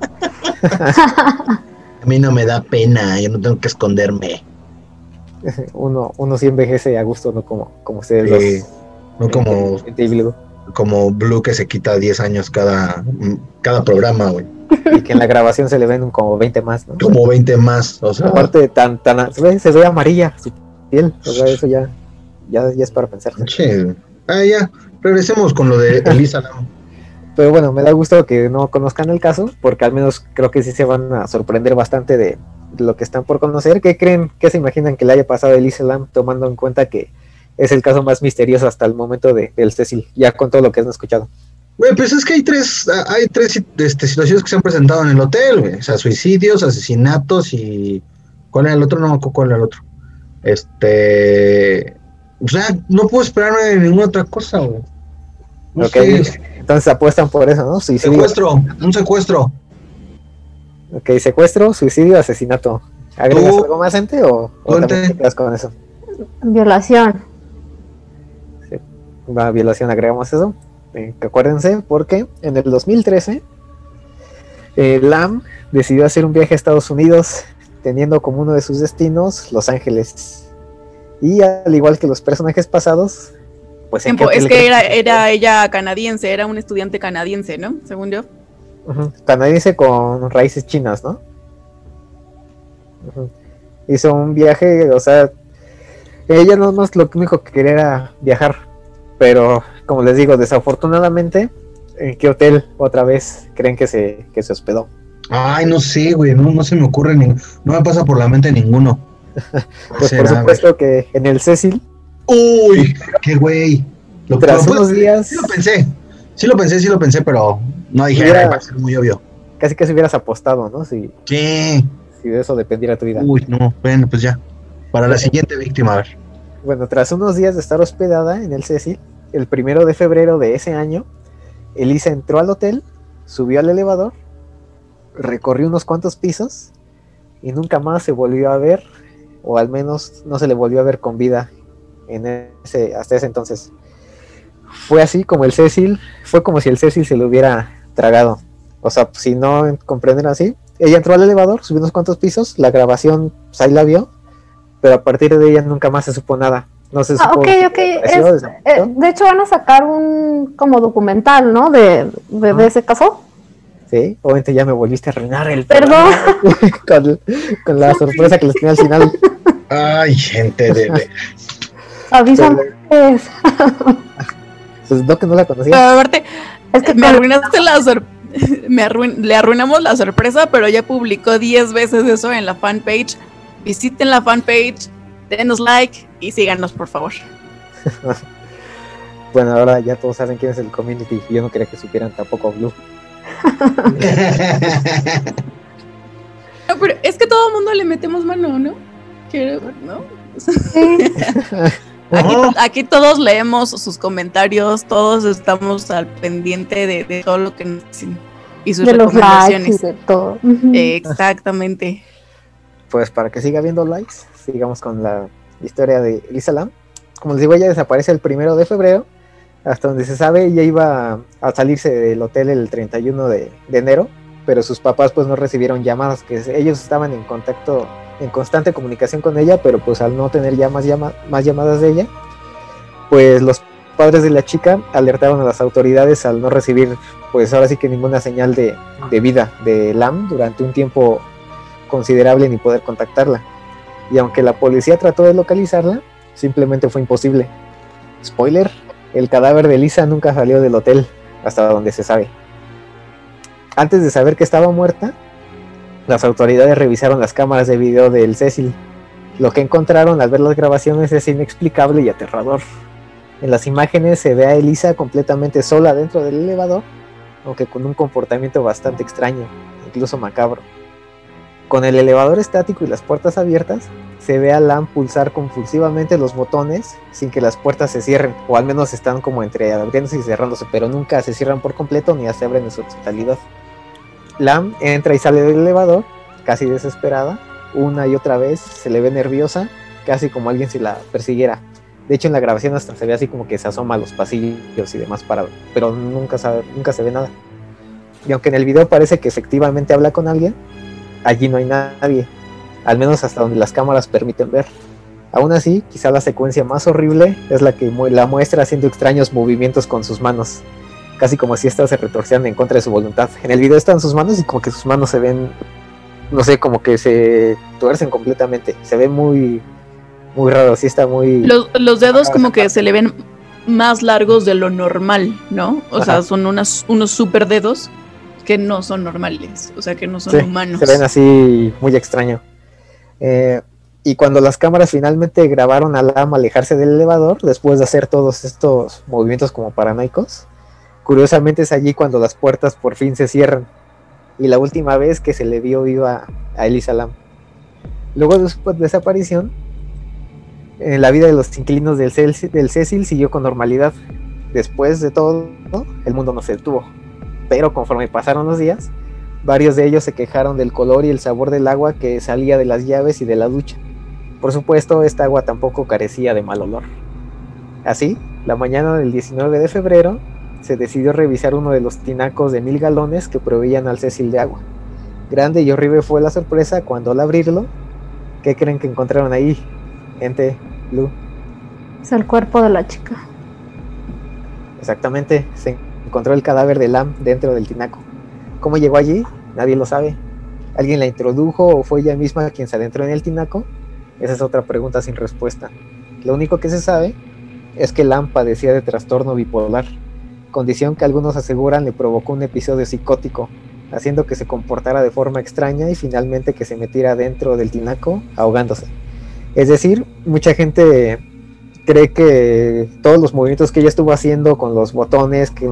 [laughs] A mí no me da pena, yo no tengo que esconderme. [laughs] uno, uno sí envejece a gusto, no como, como ustedes Sí, dos. no como, Blue. como Blue que se quita 10 años cada, cada programa, güey. [laughs] Y que en la grabación se le ven como 20 más, ¿no? Como 20 más, o sea, Aparte, tan, tan, se ve, se ve amarilla su piel. O sea, eso ya, ya, ya es para pensar. Ah, ya, regresemos con lo de Elisa Lam. Pero bueno, me da gusto que no conozcan el caso, porque al menos creo que sí se van a sorprender bastante de, lo que están por conocer. ¿Qué creen, qué se imaginan que le haya pasado a Elisa Lam, tomando en cuenta que es el caso más misterioso hasta el momento de, del Cecil, ya con todo lo que han escuchado? Güey, pues es que hay tres, hay tres este, situaciones que se han presentado en el hotel, güey. O sea, suicidios, asesinatos y. ¿Cuál era el otro? No cuál era el otro. Este. O sea, no puedo esperarme de ninguna otra cosa, güey. No Ok, sé, entonces apuestan por eso, ¿no? Suicidio. secuestro, un secuestro. Ok, secuestro, suicidio, asesinato. ¿Agregas Tú- algo más, gente? O, o también te quedas con eso? Violación. Va, violación, agregamos eso. Eh, acuérdense, porque en el 2013 eh, Lam decidió hacer un viaje a Estados Unidos, teniendo como uno de sus destinos Los Ángeles. Y al igual que los personajes pasados, pues ¿en es que era, era ella canadiense, era un estudiante canadiense, ¿no? Según yo. Canadiense con raíces chinas, ¿no? Hizo un viaje, o sea, ella no más lo único que quería era viajar, pero como les digo, desafortunadamente, ¿en qué hotel otra vez creen que se, que se hospedó? Ay, no sé, güey, no, no se me ocurre, ni, no me pasa por la mente ninguno. [laughs] Pues Será, por supuesto que en el Cecil, Uy, qué güey. Lo, tras lo- unos días, Sí lo pensé, sí lo pensé, sí lo pensé, pero no dije. "Ay, va a ser muy obvio. casi casi hubieras apostado, ¿no? Si, Sí. si de eso dependiera tu vida. Uy, no, bueno, pues ya. Para la siguiente víctima, a ver. Bueno, tras unos días de estar hospedada en el Cecil, el primero de febrero de ese año, Elisa entró al hotel, subió al elevador, recorrió unos cuantos pisos y nunca más se volvió a ver, o al menos no se le volvió a ver con vida en ese, hasta ese entonces. Fue así como el Cecil, fue como si el Cecil se lo hubiera tragado. O sea, si no comprenden así, ella entró al elevador, subió unos cuantos pisos, la grabación, pues ahí la vio, pero a partir de ella nunca más se supo nada. No se Ah, supo ok, si ok. Es- desapareció. eh, de hecho, van a sacar un como documental, ¿no? De, de, de ese caso. Sí, obviamente ya me volviste a arruinar el Perdón. [laughs] con, con la sorpresa que les tenía al final. Ay, gente de. Avísame qué es. [laughs] Pues no que no la conocía. Pero aparte, Es que me arruinaste la sor- [laughs] me arruin- le arruinamos la sorpresa, pero ya publicó 10 veces eso en la fanpage. Visiten la fanpage, denos like y síganos, por favor. [laughs] Bueno, ahora ya todos saben quién es el community. y Yo no quería que supieran tampoco Blue. No, pero es que todo el mundo le metemos mano, ¿no? Quiero- ¿no? Aquí, todos leemos sus comentarios, todos estamos al pendiente de, de todo lo que nos dicen y sus de los likes y recomendaciones. de todo. Exactamente. Pues para que siga viendo likes, sigamos con la historia de Elisa Lam. Como les digo, ella desaparece el primero de febrero. Hasta donde se sabe, ella iba a salirse del hotel el 31 de, de enero, pero sus papás pues no recibieron llamadas, que ellos estaban en contacto, en constante comunicación con ella, pero pues al no tener ya más, llama- más llamadas de ella, pues los padres de la chica alertaron a las autoridades al no recibir pues ahora sí que ninguna señal de, de vida de Lam durante un tiempo considerable ni poder contactarla. Y aunque la policía trató de localizarla, simplemente fue imposible. Spoiler, el cadáver de Lisa nunca salió del hotel, hasta donde se sabe. Antes de saber que estaba muerta, las autoridades revisaron las cámaras de video del Cecil. Lo que encontraron al ver las grabaciones es inexplicable y aterrador. En las imágenes se ve a Elisa completamente sola dentro del elevador, aunque con un comportamiento bastante extraño, incluso macabro. Con el elevador estático y las puertas abiertas, se ve a Lam pulsar compulsivamente los botones sin que las puertas se cierren, o al menos están como entre abriéndose y cerrándose, pero nunca se cierran por completo ni se abren en su totalidad. Lam entra y sale del elevador, casi desesperada, una y otra vez, se le ve nerviosa, casi como alguien si la persiguiera. De hecho, en la grabación hasta se ve así como que se asoma a los pasillos y demás para, pero nunca, sabe- nunca se ve nada. Y aunque en el video parece que efectivamente habla con alguien, allí no hay nadie, al menos hasta donde las cámaras permiten ver. Aún así, quizá la secuencia más horrible es la que la muestra haciendo extraños movimientos con sus manos, casi como si éstas se retorcieran en contra de su voluntad. En el video están sus manos y como que sus manos se ven, no sé, como que se tuercen completamente. Se ve muy, muy raro, sí está muy... Los, los dedos como que se le ven más largos de lo normal, ¿no? O sea, son unas, unos super dedos que no son normales, o sea, que no son Sí, humanos. Se ven así muy extraño. Eh, y cuando las cámaras finalmente grabaron a Lam alejarse del elevador, después de hacer todos estos movimientos como paranoicos, curiosamente es allí cuando las puertas por fin se cierran. Y la última vez que se le vio viva a Elisa Lam. Luego de su desaparición, eh, la vida de los inquilinos del, del Cecil siguió con normalidad. Después de todo, el mundo no se detuvo. Pero conforme pasaron los días, varios de ellos se quejaron del color y el sabor del agua que salía de las llaves y de la ducha. Por supuesto, esta agua tampoco carecía de mal olor. Así, la mañana del 19 de febrero, se decidió revisar uno de los tinacos de mil galones que proveían al Cecil de agua. Grande y horrible fue la sorpresa cuando al abrirlo, ¿qué creen que encontraron ahí? Gente, Blue. Es el cuerpo de la chica. Exactamente, se encontró el cadáver de Lam dentro del tinaco. ¿Cómo llegó allí? Nadie lo sabe. ¿Alguien la introdujo o fue ella misma quien se adentró en el tinaco? Esa es otra pregunta sin respuesta. Lo único que se sabe es que Lam padecía de trastorno bipolar, condición que algunos aseguran le provocó un episodio psicótico, haciendo que se comportara de forma extraña y finalmente que se metiera dentro del tinaco ahogándose. Es decir, mucha gente cree que todos los movimientos que ella estuvo haciendo con los botones, que,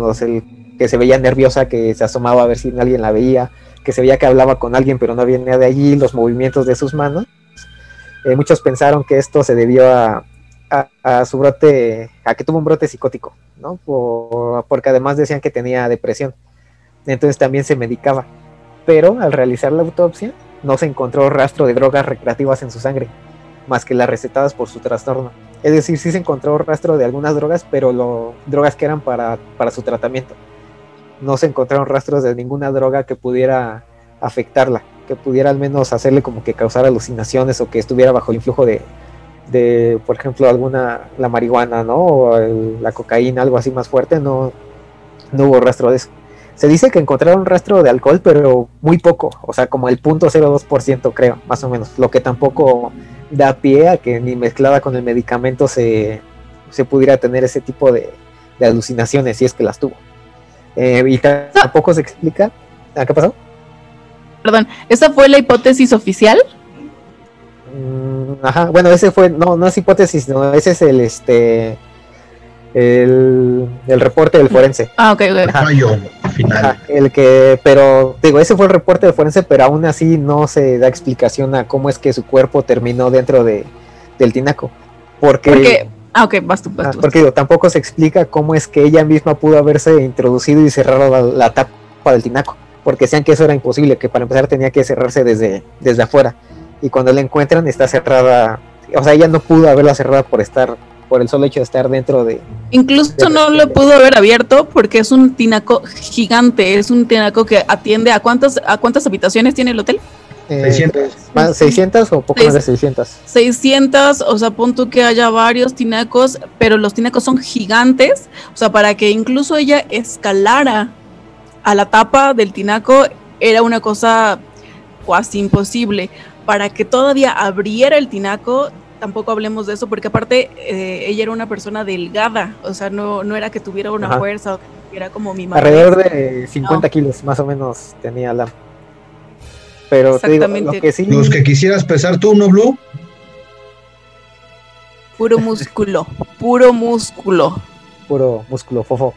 que se veía nerviosa, que se asomaba a ver si alguien la veía, que se veía que hablaba con alguien pero no venía de allí, los movimientos de sus manos, eh, muchos pensaron que esto se debió a, a- su brote, a que tuvo un brote psicótico, ¿no? Por- porque además decían que tenía depresión. Entonces también se medicaba. Pero al realizar la autopsia no se encontró rastro de drogas recreativas en su sangre, más que las recetadas por su trastorno. Es decir, sí se encontró rastro de algunas drogas, pero lo, drogas que eran para, para su tratamiento. No se encontraron rastros de ninguna droga que pudiera afectarla, que pudiera al menos hacerle como que causar alucinaciones o que estuviera bajo el influjo de, de por ejemplo, alguna, la marihuana, ¿no? O el- la cocaína, algo así más fuerte, no, no hubo rastro de eso. Se dice que encontraron rastro de alcohol, pero muy poco, o sea, como el 0.02% creo, más o menos, lo que tampoco da pie a que ni mezclada con el medicamento se, se pudiera tener ese tipo de, de alucinaciones, si es que las tuvo. Eh, y tampoco se explica. ¿Ah, ¿Qué pasó? Perdón, ¿esa fue la hipótesis oficial? Mm, ajá, bueno, ese fue, no, no es hipótesis, no, ese es el, este, el, el reporte del forense. Ah, ok, ok. Ajá. Final. Ajá, el que, pero digo, ese fue el reporte del forense, pero aún así no se da explicación a cómo es que su cuerpo terminó dentro de, del tinaco. Porque, Porque, ah, ok, vas tú, vas tú. porque digo, tampoco se explica cómo es que ella misma pudo haberse introducido y cerrado la, la tapa del tinaco. Porque decían que eso era imposible, que para empezar tenía que cerrarse desde, desde afuera. Y cuando la encuentran está cerrada, o sea, ella no pudo haberla cerrada por estar, por el solo hecho de estar dentro de, Incluso de no lo pudo haber abierto porque es un tinaco gigante, es un tinaco que atiende a cuántas a cuántas habitaciones tiene el hotel? eh, 600. más 600 o poco más de 600. 600, o sea, pon tú que haya varios tinacos, pero los tinacos son gigantes, o sea, para que incluso ella escalara a la tapa del tinaco era una cosa casi imposible. Para que todavía abriera el tinaco, tampoco hablemos de eso, porque aparte eh, ella era una persona delgada, o sea, no, no era que tuviera una Ajá. fuerza, o que era como mi madre. Alrededor de 50 kilos más o menos tenía la. Pero te digo, Exactamente. lo que sí. Los que quisieras pesar tú, ¿no, Blue? Puro músculo, puro músculo. puro músculo fofo.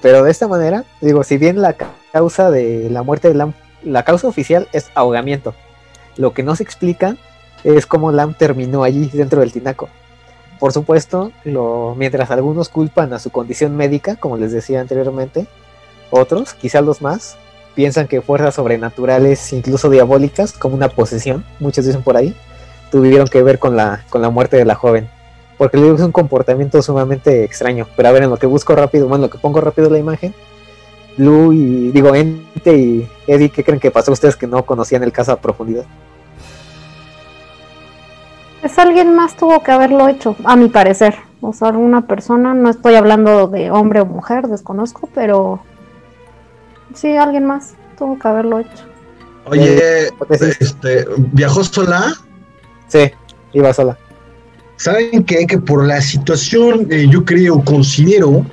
Pero de esta manera, digo, si bien la ca- causa de la muerte de Lam, la causa oficial es ahogamiento, lo que no se explica es cómo Lam terminó allí dentro del tinaco. Por supuesto, mientras algunos culpan a su condición médica, como les decía anteriormente, otros, quizás los más, piensan que fuerzas sobrenaturales, incluso diabólicas, como una posesión, muchos dicen por ahí, tuvieron que ver con la, con la muerte de la joven porque le es un comportamiento sumamente extraño. Pero a ver, en lo que busco rápido, bueno, en lo que pongo rápido la imagen, Lu y digo, Ente y Eddie, ¿qué creen que pasó a ustedes que no conocían el caso a profundidad? Pues alguien más tuvo que haberlo hecho, a mi parecer. O sea, una persona, no estoy hablando de hombre o mujer, desconozco, pero sí, alguien más tuvo que haberlo hecho. Oye, hipótesis. este, ¿viajó sola? Sí, iba sola. ¿Saben qué? Que por la situación, eh, yo creo, considero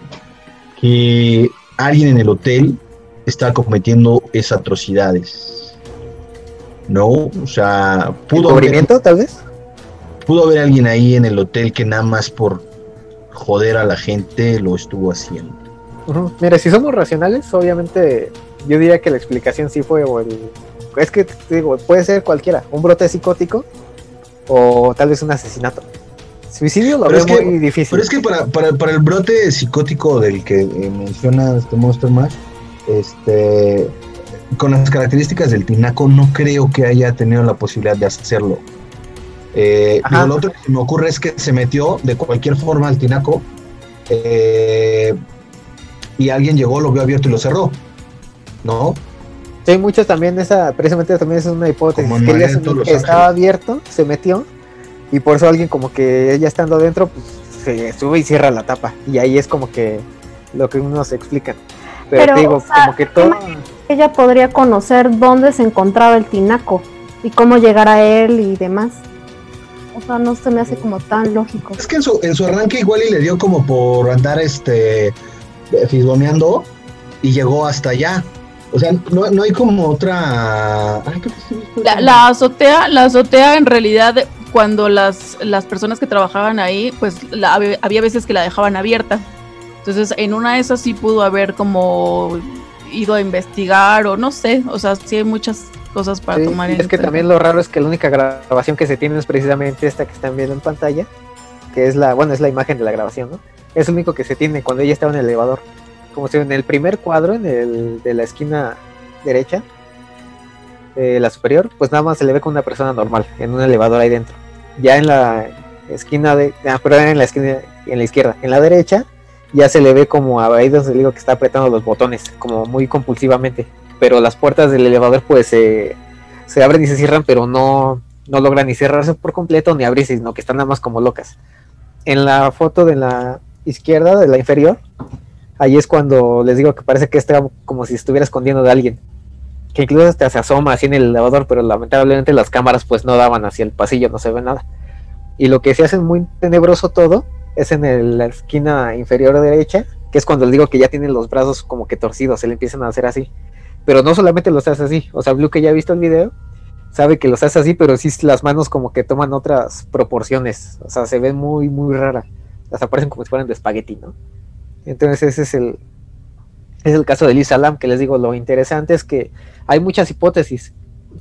que alguien en el hotel está cometiendo esas atrocidades. ¿No? O sea, pudo haber, ¿Encubrimiento, tal vez? pudo haber alguien ahí en el hotel que nada más por joder a la gente lo estuvo haciendo. Mira, si somos racionales, obviamente yo diría que la explicación sí fue el... Es que, te digo, puede ser cualquiera, un brote psicótico o tal vez un asesinato. Suicidio lo Pero veo es que- muy difícil. Pero es que para, para, para el brote psicótico del que eh, menciona este Monster Mash, este, con las características del tinaco, no creo que haya tenido la posibilidad de hacerlo. Eh, lo otro que me ocurre es que se metió de cualquier forma al tinaco eh, y alguien llegó, lo vio abierto y lo cerró. ¿No? Sí, muchos también, esa, precisamente también es una hipótesis. Como que Los estaba abierto, se metió, y por eso alguien como que ella estando adentro, pues se sube y cierra la tapa. Y ahí es como que lo que unos explican. Pero, Pero, te digo, o sea, como que todo... Ella podría conocer dónde se encontraba el tinaco y cómo llegar a él y demás. O sea, no se me hace como tan lógico. Es que en su, en su arranque igual y le dio como por andar este fisgoneando y llegó hasta allá. O sea, no, no hay como otra. Ay. La, la azotea, la azotea en realidad cuando las, las personas que trabajaban ahí, pues la- había, veces que la dejaban abierta. Entonces, en una de esas sí pudo haber como ido a investigar o no sé, o sea, sí hay muchas cosas para Sí, tomar y en es que también lo raro es que la única grabación que se tiene es precisamente esta que están viendo en pantalla, que es la, bueno, es la imagen de la grabación, ¿no? Es lo único que se tiene cuando ella estaba en el elevador. Como si en el primer cuadro, en el de la esquina derecha, eh, la superior, pues nada más se le ve con una persona normal, en un elevador ahí dentro. Ya en la esquina de, ah, perdón, en la esquina, en la izquierda, en la derecha, ya se le ve como ahí donde le digo que está apretando los botones, como muy compulsivamente. Pero las puertas del elevador pues se abren y se cierran, pero no, no logran ni cerrarse por completo ni abrirse, sino que están nada más como locas. En la foto de la izquierda, de la inferior, ahí es cuando les digo que parece que está como si estuviera escondiendo de alguien. Que incluso hasta se asoma así en el elevador, pero lamentablemente las cámaras pues no daban hacia el pasillo, no se ve nada. Y lo que se hace muy tenebroso todo es en la esquina inferior derecha, que es cuando les digo que ya tienen los brazos como que torcidos, se le empiezan a hacer así. Pero no solamente los hace así, o sea, Blue que ya ha visto el video, sabe que los hace así, pero sí las manos como que toman otras proporciones, o sea, se ven muy, muy rara. Las aparecen como si fueran de espagueti, ¿no? Entonces ese es el, es el caso de Lisa Lam, que les digo, lo interesante es que hay muchas hipótesis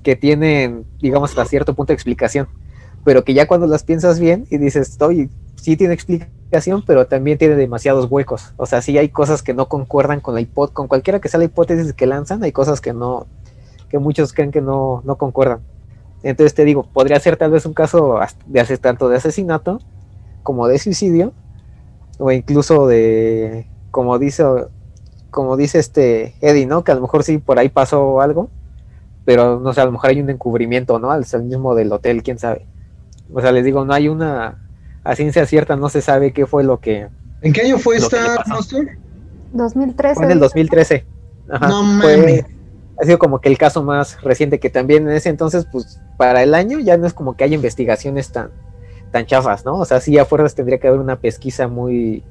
que tienen, digamos, hasta cierto punto de explicación, pero que ya cuando las piensas bien y dices, estoy, sí tiene explicación, pero también tiene demasiados huecos. O sea, sí hay cosas que no concuerdan con la hipótesis, con cualquiera que sea la hipótesis que lanzan, hay cosas que no, que muchos creen que no, no concuerdan. Entonces te digo, podría ser tal vez un caso as- de tanto de asesinato como de suicidio, o incluso de, como dice, como dice este Eddie, ¿no? Que a lo mejor sí por ahí pasó algo, pero no sé, a lo mejor hay un encubrimiento, ¿no? Al al mismo del hotel, quién sabe. O sea, les digo, no hay una, a ciencia cierta no se sabe qué fue lo que, ¿En qué año fue esta. Monster? 2013. fue en el 2013. Ajá, No mames. ha sido como que el caso más reciente que también en ese entonces, pues para el año ya no es como que haya investigaciones tan, tan chafas, ¿no? O sea, sí a fuerzas tendría que haber una pesquisa muy,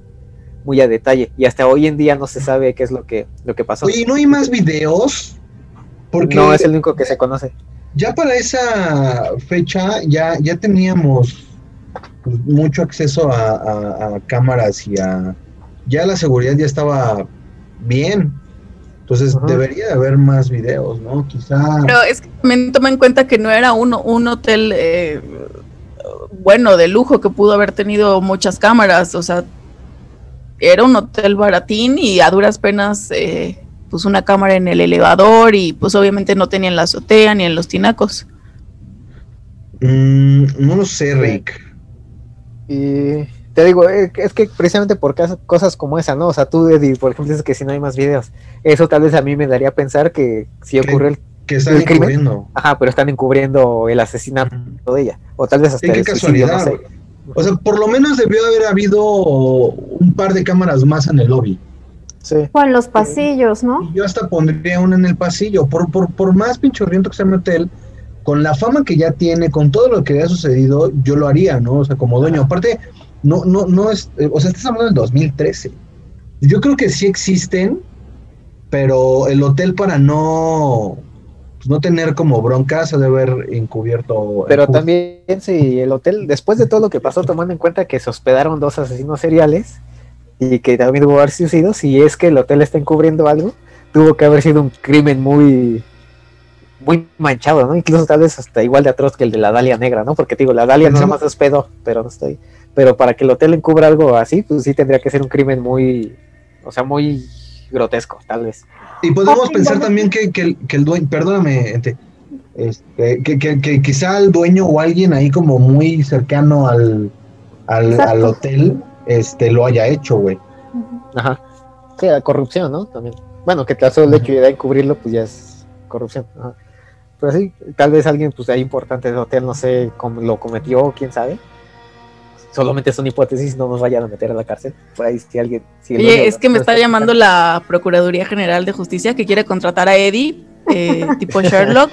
muy a detalle. Y hasta hoy en día no se sabe qué es lo que, lo que pasó. Oye, ¿y ¿no hay más videos? Porque no es el único que se conoce. ya para esa fecha ya, ya teníamos mucho acceso a, a- a cámaras y a... Ya la seguridad ya estaba bien. Entonces Ajá. debería de haber más videos, ¿no? Quizá... Pero es que también toma en cuenta que no era un, un hotel eh, bueno, de lujo, que pudo haber tenido muchas cámaras. O sea, era un hotel baratín y a duras penas eh, pues una cámara en el elevador y pues obviamente no tenía en la azotea ni en los tinacos. Mm, no lo sé, Rick. Y te digo, eh, es que precisamente por cosas como esa, ¿no? O sea, tú, Eddie, por ejemplo, dices que si no hay más videos. Eso tal vez a mí me daría a pensar que si ¿Qué? ocurrió el... Que están ¿El crimen? encubriendo. Ajá, pero están encubriendo el asesinato de ella. O tal vez hasta qué el suicidio, no casualidad. sé. güey. O sea, por lo menos debió haber habido un par de cámaras más en el lobby. Sí. O en los pasillos, ¿no? Y yo hasta pondría una en el pasillo. Por, por, por más pinchorriento que sea mi hotel, con la fama que ya tiene, con todo lo que haya sucedido, yo lo haría, ¿no? O sea, como dueño. Aparte, no, no, no es. eh, O sea, estás hablando del 2013. Yo creo que sí existen, pero el hotel para no. pues, no tener como broncas ha de haber encubierto. Pero también si el hotel, después de todo lo que pasó, tomando en cuenta que se hospedaron dos asesinos seriales y que también hubo varios suicidios, si es que el hotel está encubriendo algo, tuvo que haber sido un crimen muy muy manchado, ¿no? Incluso tal vez hasta igual de atroz que el de la Dalia Negra, ¿no? Porque te digo, la Dalia nada Pensemos- más hospedó, pero no estoy. Pero para que el hotel encubra algo así, pues sí tendría que ser un crimen muy, o sea, muy grotesco, tal vez. Y podemos pensar también que, que el, que el dueño, perdóname, este, que, que, que quizá el dueño o alguien ahí como muy cercano al, al, al hotel este, lo haya hecho, güey. Ajá. Sí, la corrupción, ¿no? También. Bueno, que tal solo el hecho de encubrirlo, pues ya es corrupción. Ajá. Pero sí, tal vez alguien, pues ahí importante del hotel, no sé cómo lo cometió, quién sabe. Solamente son hipótesis, no nos vayan a meter a la cárcel. Por ahí, si alguien. Si Oye, es que me está llamando la Procuraduría General de Justicia que quiere contratar a Eddie, eh, [laughs] tipo Sherlock.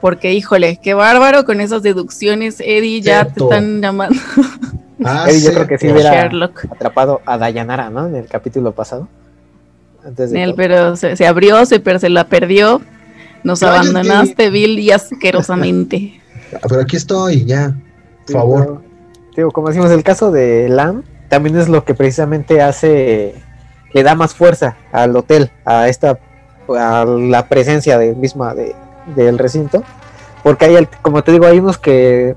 Porque, híjole, qué bárbaro con esas deducciones, Eddie, ya Cierto. te están llamando [laughs] Ah, Eddie, yo creo que sí hubiera- Sherlock. atrapado a Dayanara, ¿no? En el capítulo pasado. Antes de Nel, todo. pero se, se abrió, se, per- se la perdió. Nos abandonaste vil y asquerosamente. [laughs] Ah, Pero aquí estoy, ya. Por Sí, favor. digo, como decimos, el caso de Lam también es lo que precisamente hace, le da más fuerza al hotel, a esta, a la presencia de, misma de, del recinto, porque hay, como te digo, hay unos que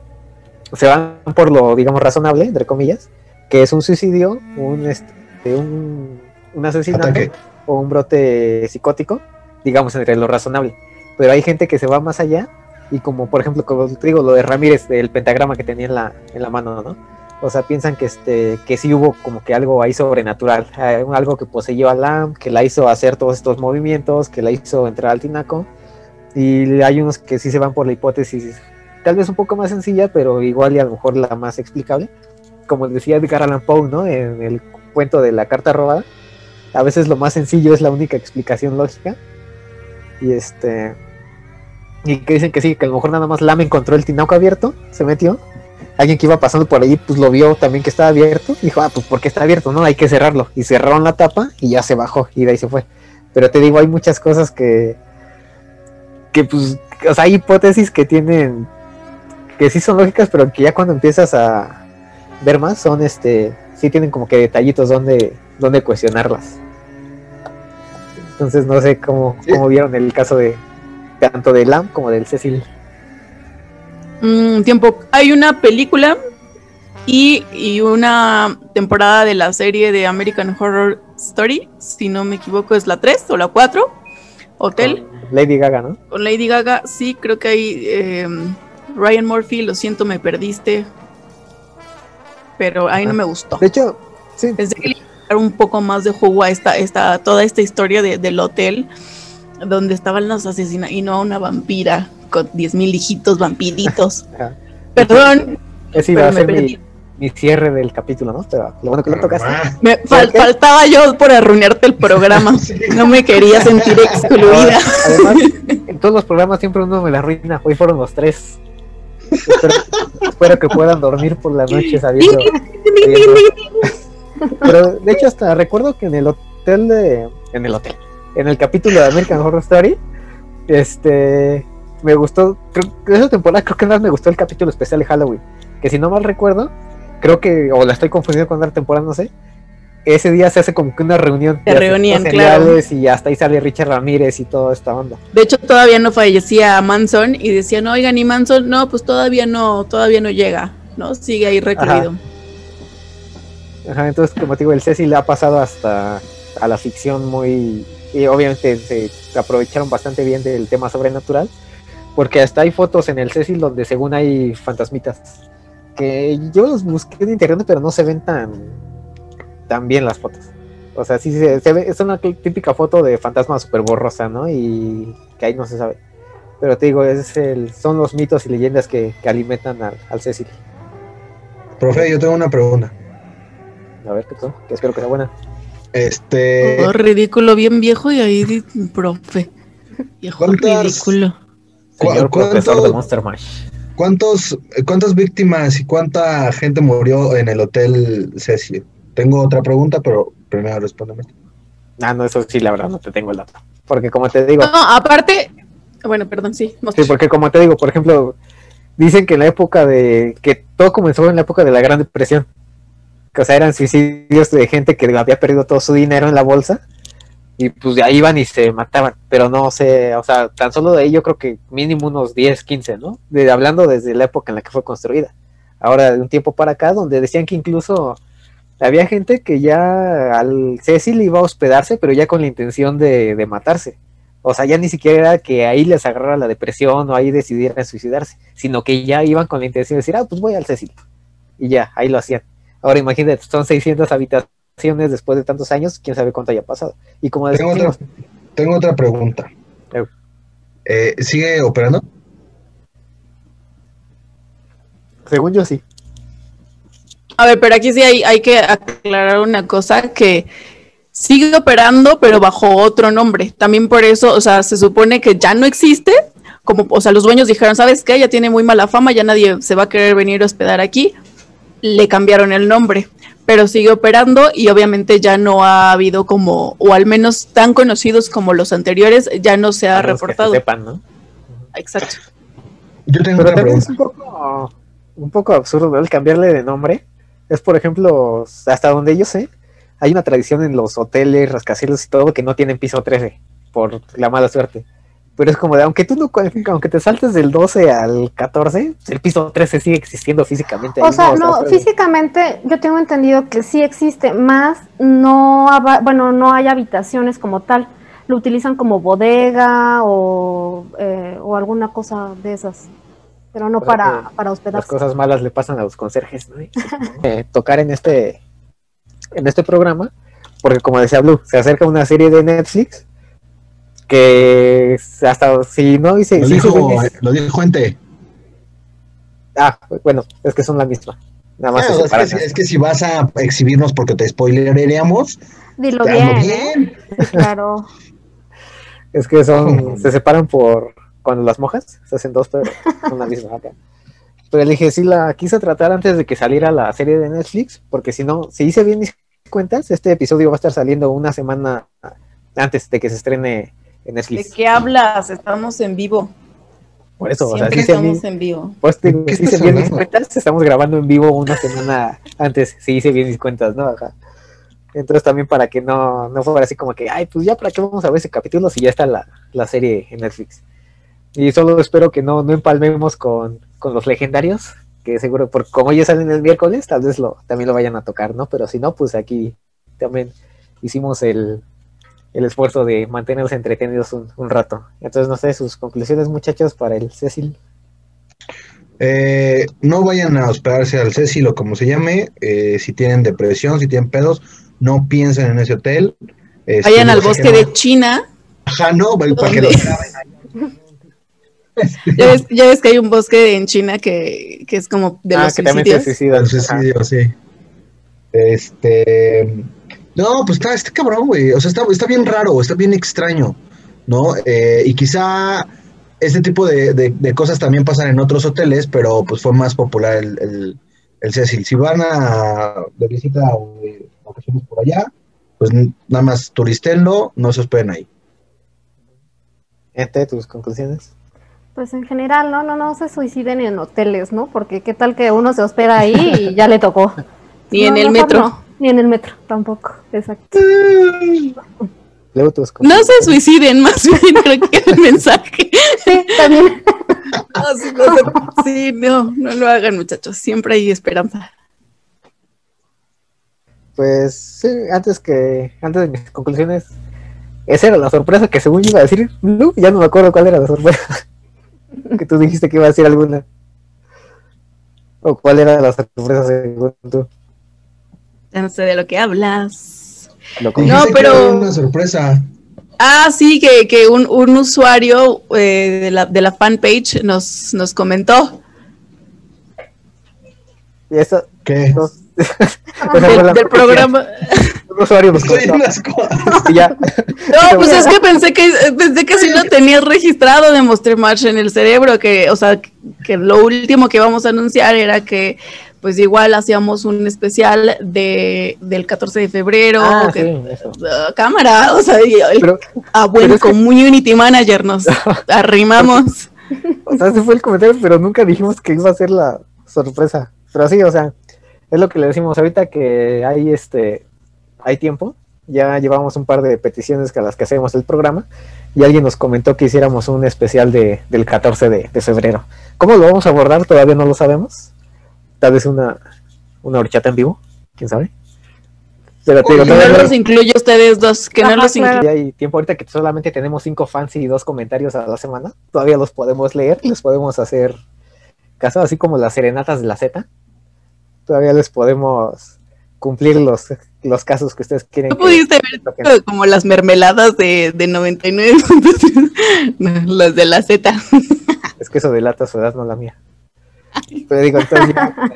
se van por lo, digamos, razonable, entre comillas, que es un suicidio, un, este, un, un asesinato Ataque. o un brote psicótico, digamos, entre lo razonable. Pero hay gente que se va más allá y como por ejemplo, como te digo, lo de Ramírez, del pentagrama que tenía en la, en la mano, ¿no? O sea, piensan que este, que sí hubo como que algo ahí sobrenatural, eh, algo que poseyó a Lam, que la hizo hacer todos estos movimientos, que la hizo entrar al tinaco. Y hay unos que sí se van por la hipótesis, tal vez un poco más sencilla, pero igual y a lo mejor la más explicable. Como decía Edgar Allan Poe, ¿no? En el cuento de la carta robada. A veces lo más sencillo es la única explicación lógica. Y este. Y que dicen que sí, que a lo mejor nada más Lam encontró el tinaco abierto, se metió. Alguien que iba pasando por allí, pues lo vio también que estaba abierto. Dijo, ah, pues porque está abierto, no, hay que cerrarlo. Y cerraron la tapa y ya se bajó y de ahí se fue. Pero te digo, hay muchas cosas que. Que pues. O sea, hay hipótesis que tienen. Que sí son lógicas, pero que ya cuando empiezas a ver más, son este. Sí tienen como que detallitos donde, donde cuestionarlas. Entonces no sé cómo, Sí. cómo vieron el caso de tanto de Lam como del Cecil. Mm, tiempo. Hay una película y, y una temporada de la serie de American Horror Story. Si no me equivoco, es la 3 o la 4. Hotel. con Lady Gaga, ¿no? Con Lady Gaga. Sí, creo que hay. eh, Ryan Murphy, lo siento, me perdiste. Pero ahí no Ajá. me gustó. De hecho, sí, Pensé que le iba a dar un poco más de jugo a esta, esta, toda esta historia de- del hotel donde estaban los asesinos y no a una vampira con 10.000 hijitos vampiritos. [laughs] Perdón, ese iba a ser mi, mi cierre del capítulo, ¿no? Pero lo bueno que lo tocaste. Ah, Me fal- qué? faltaba yo por arruinarte el programa. [laughs] sí. No me quería sentir [laughs] excluida. Además, en todos los programas siempre uno me la arruina. Hoy fueron los tres. Espero, espero que puedan dormir por la noche sabiendo. sabiendo- Pero de hecho hasta recuerdo que en el hotel de. En el hotel. En el capítulo de American Horror Story. Este. Me gustó. Creo que esa temporada creo que más me gustó el capítulo especial de Halloween. Que si no mal recuerdo. Creo que. O la estoy confundiendo con otra temporada, no sé. Ese día se hace como que una reunión. Se de reunían, claro. Y hasta ahí sale Richard Ramírez y toda esta onda. De hecho, todavía no fallecía Manson y decían, oigan, y Manson, no, pues todavía no, todavía no llega, ¿no? Sigue ahí recluido. Ajá, entonces, como te digo, el Cecil ha pasado hasta a la ficción muy. Y obviamente se aprovecharon bastante bien del tema sobrenatural, porque hasta hay fotos en el Cecil donde, según hay fantasmitas, que yo los busqué en internet, pero no se ven tan, tan bien las fotos. O sea, sí se, se ve, es una típica foto de fantasma súper borrosa, ¿no? Y que ahí no se sabe. Pero te digo, es el, son los mitos y leyendas que, que alimentan al, al Cecil. Profe, yo tengo una pregunta. A ver, ¿qué tal? Que espero que sea buena. Este, Oh, ridículo, bien viejo y ahí, profe. Viejo ¿Cuántas- ridículo. ¿cu- Señor profesor de Monster Mash. ¿cuántos, ¿cuántas víctimas y cuánta gente murió en el hotel Cecil? Tengo otra pregunta, pero primero respóndeme. Ah, no, eso sí, la verdad, no te tengo el dato. Porque como te digo, No, aparte, bueno, perdón, sí. sí, porque como te digo, por ejemplo, dicen que en la época de, que todo comenzó en la época de la Gran Depresión. Que, o sea, eran suicidios de gente que había perdido todo su dinero en la bolsa. Y pues de ahí iban y se mataban. Pero no sé, o sea, tan solo de ahí yo creo que mínimo unos 10, 15, ¿no? De, hablando desde la época en la que fue construida. Ahora, de un tiempo para acá, donde decían que incluso había gente que ya al Cecil iba a hospedarse, pero ya con la intención de, de matarse. O sea, ya ni siquiera era que ahí les agarrara la depresión o ahí decidieran suicidarse, sino que ya iban con la intención de decir, ah, pues voy al Cecil. Y ya, ahí lo hacían. Ahora imagínate, son 600 habitaciones después de tantos años, quién sabe cuánto haya pasado. Y como Tengo decimos, otra, tengo otra pregunta. Eh, ¿Sigue operando? según yo sí. A ver, pero aquí sí hay, hay que aclarar una cosa que sigue operando, pero bajo otro nombre. También por eso, o sea, se supone que ya no existe. Como, o sea, los dueños dijeron, ¿sabes qué? Ya tiene muy mala fama, ya nadie se va a querer venir a hospedar aquí. le cambiaron el nombre, pero sigue operando y obviamente ya no ha habido como, o al menos tan conocidos como los anteriores, ya no se ha menos que se reportado. sepan, ¿no? Exacto. Yo tengo Pero una también es pregunta. un poco, un poco absurdo el cambiarle de nombre. Es, por ejemplo, hasta donde yo sé, hay una tradición en los hoteles, rascacielos y todo que no tienen piso 13 por la mala suerte. Pero es como de, aunque tú no, aunque te saltes del 12 al 14, el piso 13 sigue existiendo físicamente. O sea, no, físicamente yo tengo entendido que sí existe, más no, bueno, no hay habitaciones como tal. Lo utilizan como bodega o, eh, o alguna cosa de esas, pero no O sea para, para las hospedarse. cosas malas le pasan a los conserjes, ¿no? Eh, tocar en este en este programa, porque como decía Blue, se acerca una serie de Netflix que hasta si no dice Lo dijo, lo dijo Ente. ah, bueno, es que son la misma. Nada más Ah, se o sea, separan. es, que, es que si vas a exhibirnos porque te spoileríamos, Dilo bien, bien. ¿eh? Sí, claro. Es que son, [laughs] se separan por cuando las mojas, se hacen dos, pero son la misma acá. Pero le dije, sí la quise tratar antes de que saliera la serie de Netflix, porque si no, si hice bien mis cuentas, este episodio va a estar saliendo una semana antes de que se estrene en ¿De Netflix. qué hablas? Estamos en vivo. Por eso, o sea, Siempre hice estamos bien, en vivo. pues, te ¿De digo, sí hice bien mis cuentas, estamos grabando en vivo una semana antes, sí hice bien mis cuentas, ¿no? Ajá. Entonces también para que no, no fuera así como que, ay, pues ya para qué vamos a ver ese capítulo si ya está la, la serie en Netflix. Y solo espero que no, no empalmemos con, con los legendarios, que seguro, por como ya salen el miércoles, tal vez lo, también lo vayan a tocar, ¿no? Pero si no, pues aquí también hicimos el, el esfuerzo de mantenerlos entretenidos un, un rato. Entonces, no sé, sus conclusiones, muchachos, para el Cecil. Eh, no vayan a hospedarse al Cecil o como se llame. eh, si tienen depresión, si tienen pedos, no piensen en ese hotel. Este, Vayan al bosque de China. Ajá, no, para que lo graben. [laughs] [laughs] Ya ves, ya ves que hay un bosque en China que, que es como de ah, los que también se suicidios. suicidan. El suicidio, sí. Este. No, pues está, está cabrón, güey. O sea, está, está bien raro, está bien extraño, ¿no? Eh, y quizá este tipo de, de- de cosas también pasan en otros hoteles, pero pues fue más popular el, el, el Cecil. Si van a de visita o de vacaciones por allá, pues nada más turistenlo, no se hospeden ahí. Ente, tus conclusiones. Pues en general, no, no, no se suiciden en hoteles, ¿no? Porque qué tal que uno se hospeda ahí y ya le tocó. [laughs] Ni en No, el metro. no, ni en el metro, tampoco, exacto. No se suiciden, más [laughs] bien creo que el [laughs] mensaje. Sí, también. No, sí, no, se- sí, no, no lo hagan, muchachos. Siempre hay esperanza. Pues sí, antes que antes de mis conclusiones, esa era la sorpresa que según yo iba a decir, Blue, ya no me acuerdo cuál era la sorpresa. Que tú dijiste que iba a decir alguna. O cuál era la sorpresa según tú. Ya no sé de lo que hablas. Lo No, pero- era una sorpresa. Ah, sí, que, que un, un usuario eh, de, la, de la fanpage nos, nos comentó Y eso, ¿Qué? no- [laughs] esa fue del, la del noticia. programa. [laughs] Un usuario Soy unas cosas. y ya. No, [laughs] pues es que pensé que pensé que sí lo tenías registrado de Monster March en el cerebro, que, o sea, que lo último que íbamos a anunciar era que pues igual hacíamos un especial de del 14 de febrero, Ah, que- sí, eso. Ah, cámara, o sea, y el- Pero, a buen es que- community manager nos [laughs] arrimamos. o sea, ese fue el comentario, pero nunca dijimos que iba a ser la sorpresa. Pero sí, o sea, es lo que le decimos ahorita que hay este hay tiempo. Ya llevamos un par de peticiones a las que hacemos el programa y alguien nos comentó que hiciéramos un especial de, del 14 de, de febrero. ¿Cómo lo vamos a abordar? Todavía no lo sabemos. Tal vez una, una horchata en vivo, quién sabe. Pero te digo, Que no no- los incluyo ustedes dos, que no Ajá, los claro. incluyo. ya hay tiempo ahorita que solamente tenemos cinco fans y dos comentarios a la semana. Todavía los podemos leer, les podemos hacer caso, así como las serenatas de la Z. Todavía les podemos cumplir los, los casos que ustedes quieren. ¿No que- pudiste ver como las mermeladas de, de 99? [laughs] No, las de la Z. Es que eso delata su edad, no la mía. Pero digo, entonces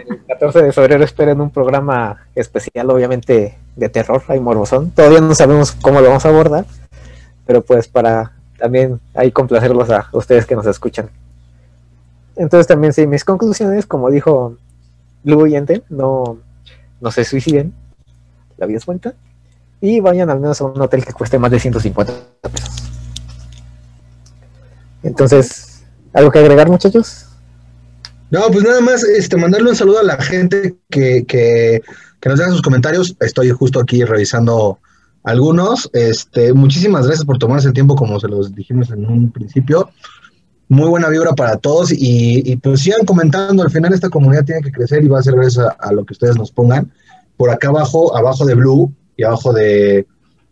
el 14 de febrero esperen un programa especial, obviamente de terror, hay morbosón. Todavía no sabemos cómo lo vamos a abordar, pero pues para también ahí complacerlos a ustedes que nos escuchan. Entonces también sí, mis conclusiones, como dijo oyente, no, no se suiciden, la vida es cuenta, y vayan al menos a un hotel que cueste más de 150 pesos. Entonces, ¿algo que agregar, muchachos? No, pues nada más este, mandarle un saludo a la gente que, que, que nos deja sus comentarios. Estoy justo aquí revisando algunos. Este, muchísimas gracias por tomarse el tiempo, como se los dijimos en un principio. Muy buena vibra para todos y, pues sigan comentando. Al final esta comunidad tiene que crecer y va a ser gracias a lo que ustedes nos pongan. Por acá abajo, abajo de Blue y abajo de,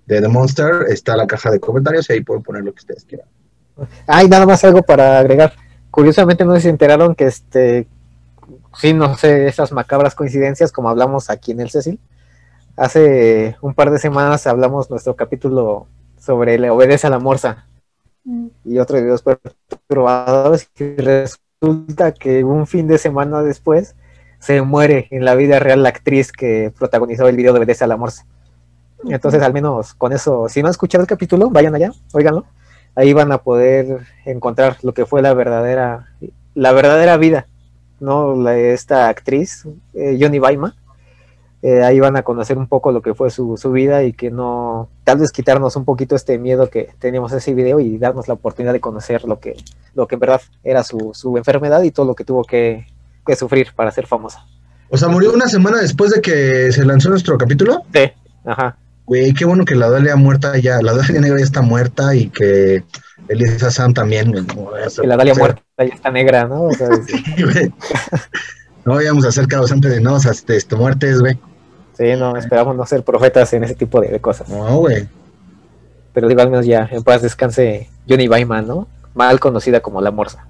de The Monster está la caja de comentarios y ahí pueden poner lo que ustedes quieran. Hay nada más algo para agregar. Curiosamente no se enteraron que este, sí, no sé, esas macabras coincidencias como hablamos aquí en el Cecil. Hace un par de semanas hablamos nuestro capítulo sobre le obedece a la morsa y otros videos perturbadores y resulta que un fin de semana después se muere en la vida real la actriz que protagonizó el video de obedece a la morsa. Entonces al menos con eso, si no han escuchado el capítulo, vayan allá, óiganlo ahí van a poder encontrar lo que fue la verdadera, la verdadera vida, ¿no? La- esta actriz, eh, Johnny Baima, eh, ahí van a conocer un poco lo que fue su, su vida y que no, tal vez quitarnos un poquito este miedo que teníamos en ese video y darnos la oportunidad de conocer lo que, lo que en verdad era su, su enfermedad y todo lo que tuvo que, que sufrir para ser famosa. O sea, murió una semana después de que se lanzó nuestro capítulo. Sí, ajá. Güey, qué bueno que la Dalia muerta ya, la Dalia negra ya está muerta y que Elisa Sam también. Que la Dalia o sea, muerta ya está negra, ¿no? O sea, [laughs] sí, güey. No vayamos a ser causante de no, este, este, muertes, güey. sí, no, esperamos no ser profetas en ese tipo de, de cosas. No, güey. Pero digo, al menos ya en paz descanse Johnny Baiman, ¿no? Mal conocida como la Morsa.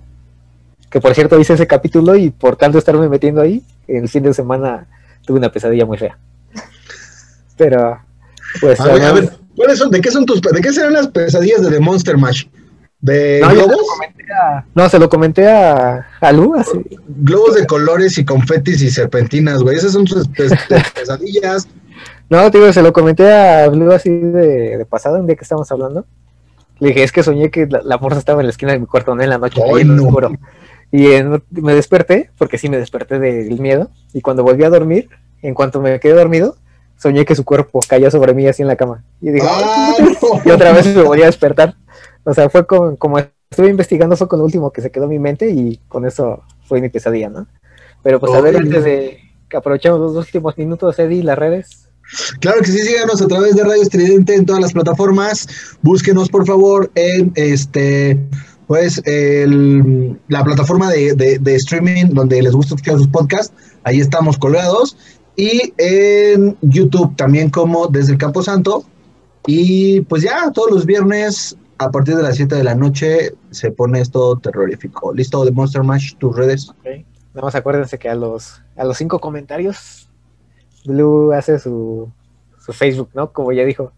Que por cierto hice ese capítulo y por tanto estarme metiendo ahí, el fin de semana tuve una pesadilla muy fea. Pero, pues, A ver, a ¿cuáles son, de qué son tus, de qué serán las pesadillas de The Monster Mash? ¿De no, se globos? a, no, se lo comenté a, a Lu, así. Globos de colores y confetis y serpentinas, güey. Esas son tus pes- [laughs] pes- pesadillas. No, digo, se lo comenté a Blue así de, de pasado, un día que estábamos hablando. Le dije, es que soñé que la, la morsa estaba en la esquina de mi cuarto ¿no? en la noche, Ay, no. oscuro. Y en- me desperté, porque sí me desperté del miedo, y cuando volví a dormir, en cuanto me quedé dormido, soñé que su cuerpo cayó sobre mí así en la cama. Y dije, Ah, no. [laughs] y otra vez me volví a despertar. O sea, fue con- como estuve investigando, fue con lo último que se quedó en mi mente y con eso fue mi pesadilla, ¿no? Pero pues a ver, antes de que aprovechemos los dos últimos minutos, Eddie, las redes. Claro que sí, síganos a través de Radio Estridente en todas las plataformas. Búsquenos, por favor, en este, pues, el- la plataforma de, de- streaming donde les gusta escuchar sus podcasts. Ahí estamos colgados. Y en YouTube también como desde el Campo Santo. Y pues ya, todos los viernes a partir de las 7 de la noche se pone esto terrorífico. ¿Listo? De Monster Mash, tus redes. Nada más acuérdense que a los, a los cinco comentarios, Blue hace su, su Facebook, ¿no? Como ya dijo.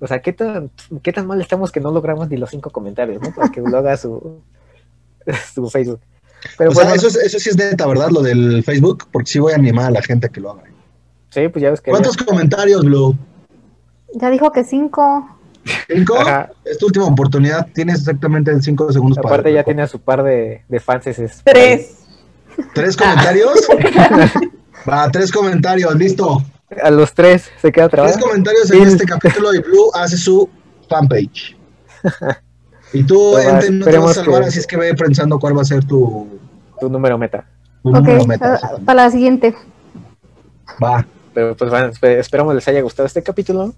O sea, ¿qué tan, ¿qué tan mal estamos que no logramos ni los cinco comentarios, ¿no? Para que Blue haga su, [laughs] su Facebook. Pero o pues, sea, bueno, eso, es- eso sí es neta, ¿verdad? Lo del Facebook, porque sí voy a animar a la gente a que lo haga. sí, pues ya ves que... ¿Cuántos comentarios, Blue? Ya dijo que cinco. ¿Cinco? Ajá. Es tu última oportunidad. Tienes exactamente cinco segundos para. Aparte ya tiene a su par de, de fans. Es, Tres. ¿Tres comentarios? [laughs] Va, tres comentarios, listo. A los tres se queda Tres trabado. comentarios en este capítulo y Blue hace su fanpage. [laughs] Y tú, Pues Ente, no te vas a salvar, que- así es que ve pensando cuál va a ser tu, Tu número meta. tu Ok, número meta. para la siguiente. Va. Pero pues bueno, espe- esperamos les haya gustado este capítulo.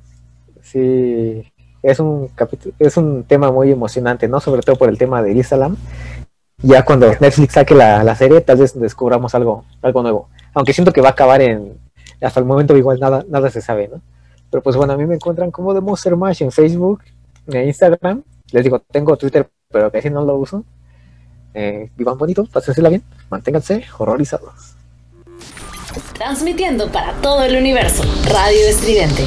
Sí, es un capítulo, es un tema muy emocionante, ¿no? Sobre todo por el tema de Elisa Lam. Ya cuando Netflix saque la, la serie, tal vez descubramos algo, algo nuevo. Aunque siento que va a acabar en. Hasta el momento igual nada, nada se sabe, ¿no? Pero pues bueno, a mí me encuentran como de Monster Mash en Facebook, en Instagram. Les digo, tengo Twitter, pero casi no lo uso. Eh, vivan bonito, pásensela bien, manténganse horrorizados. Transmitiendo para todo el universo, Radio Estridente.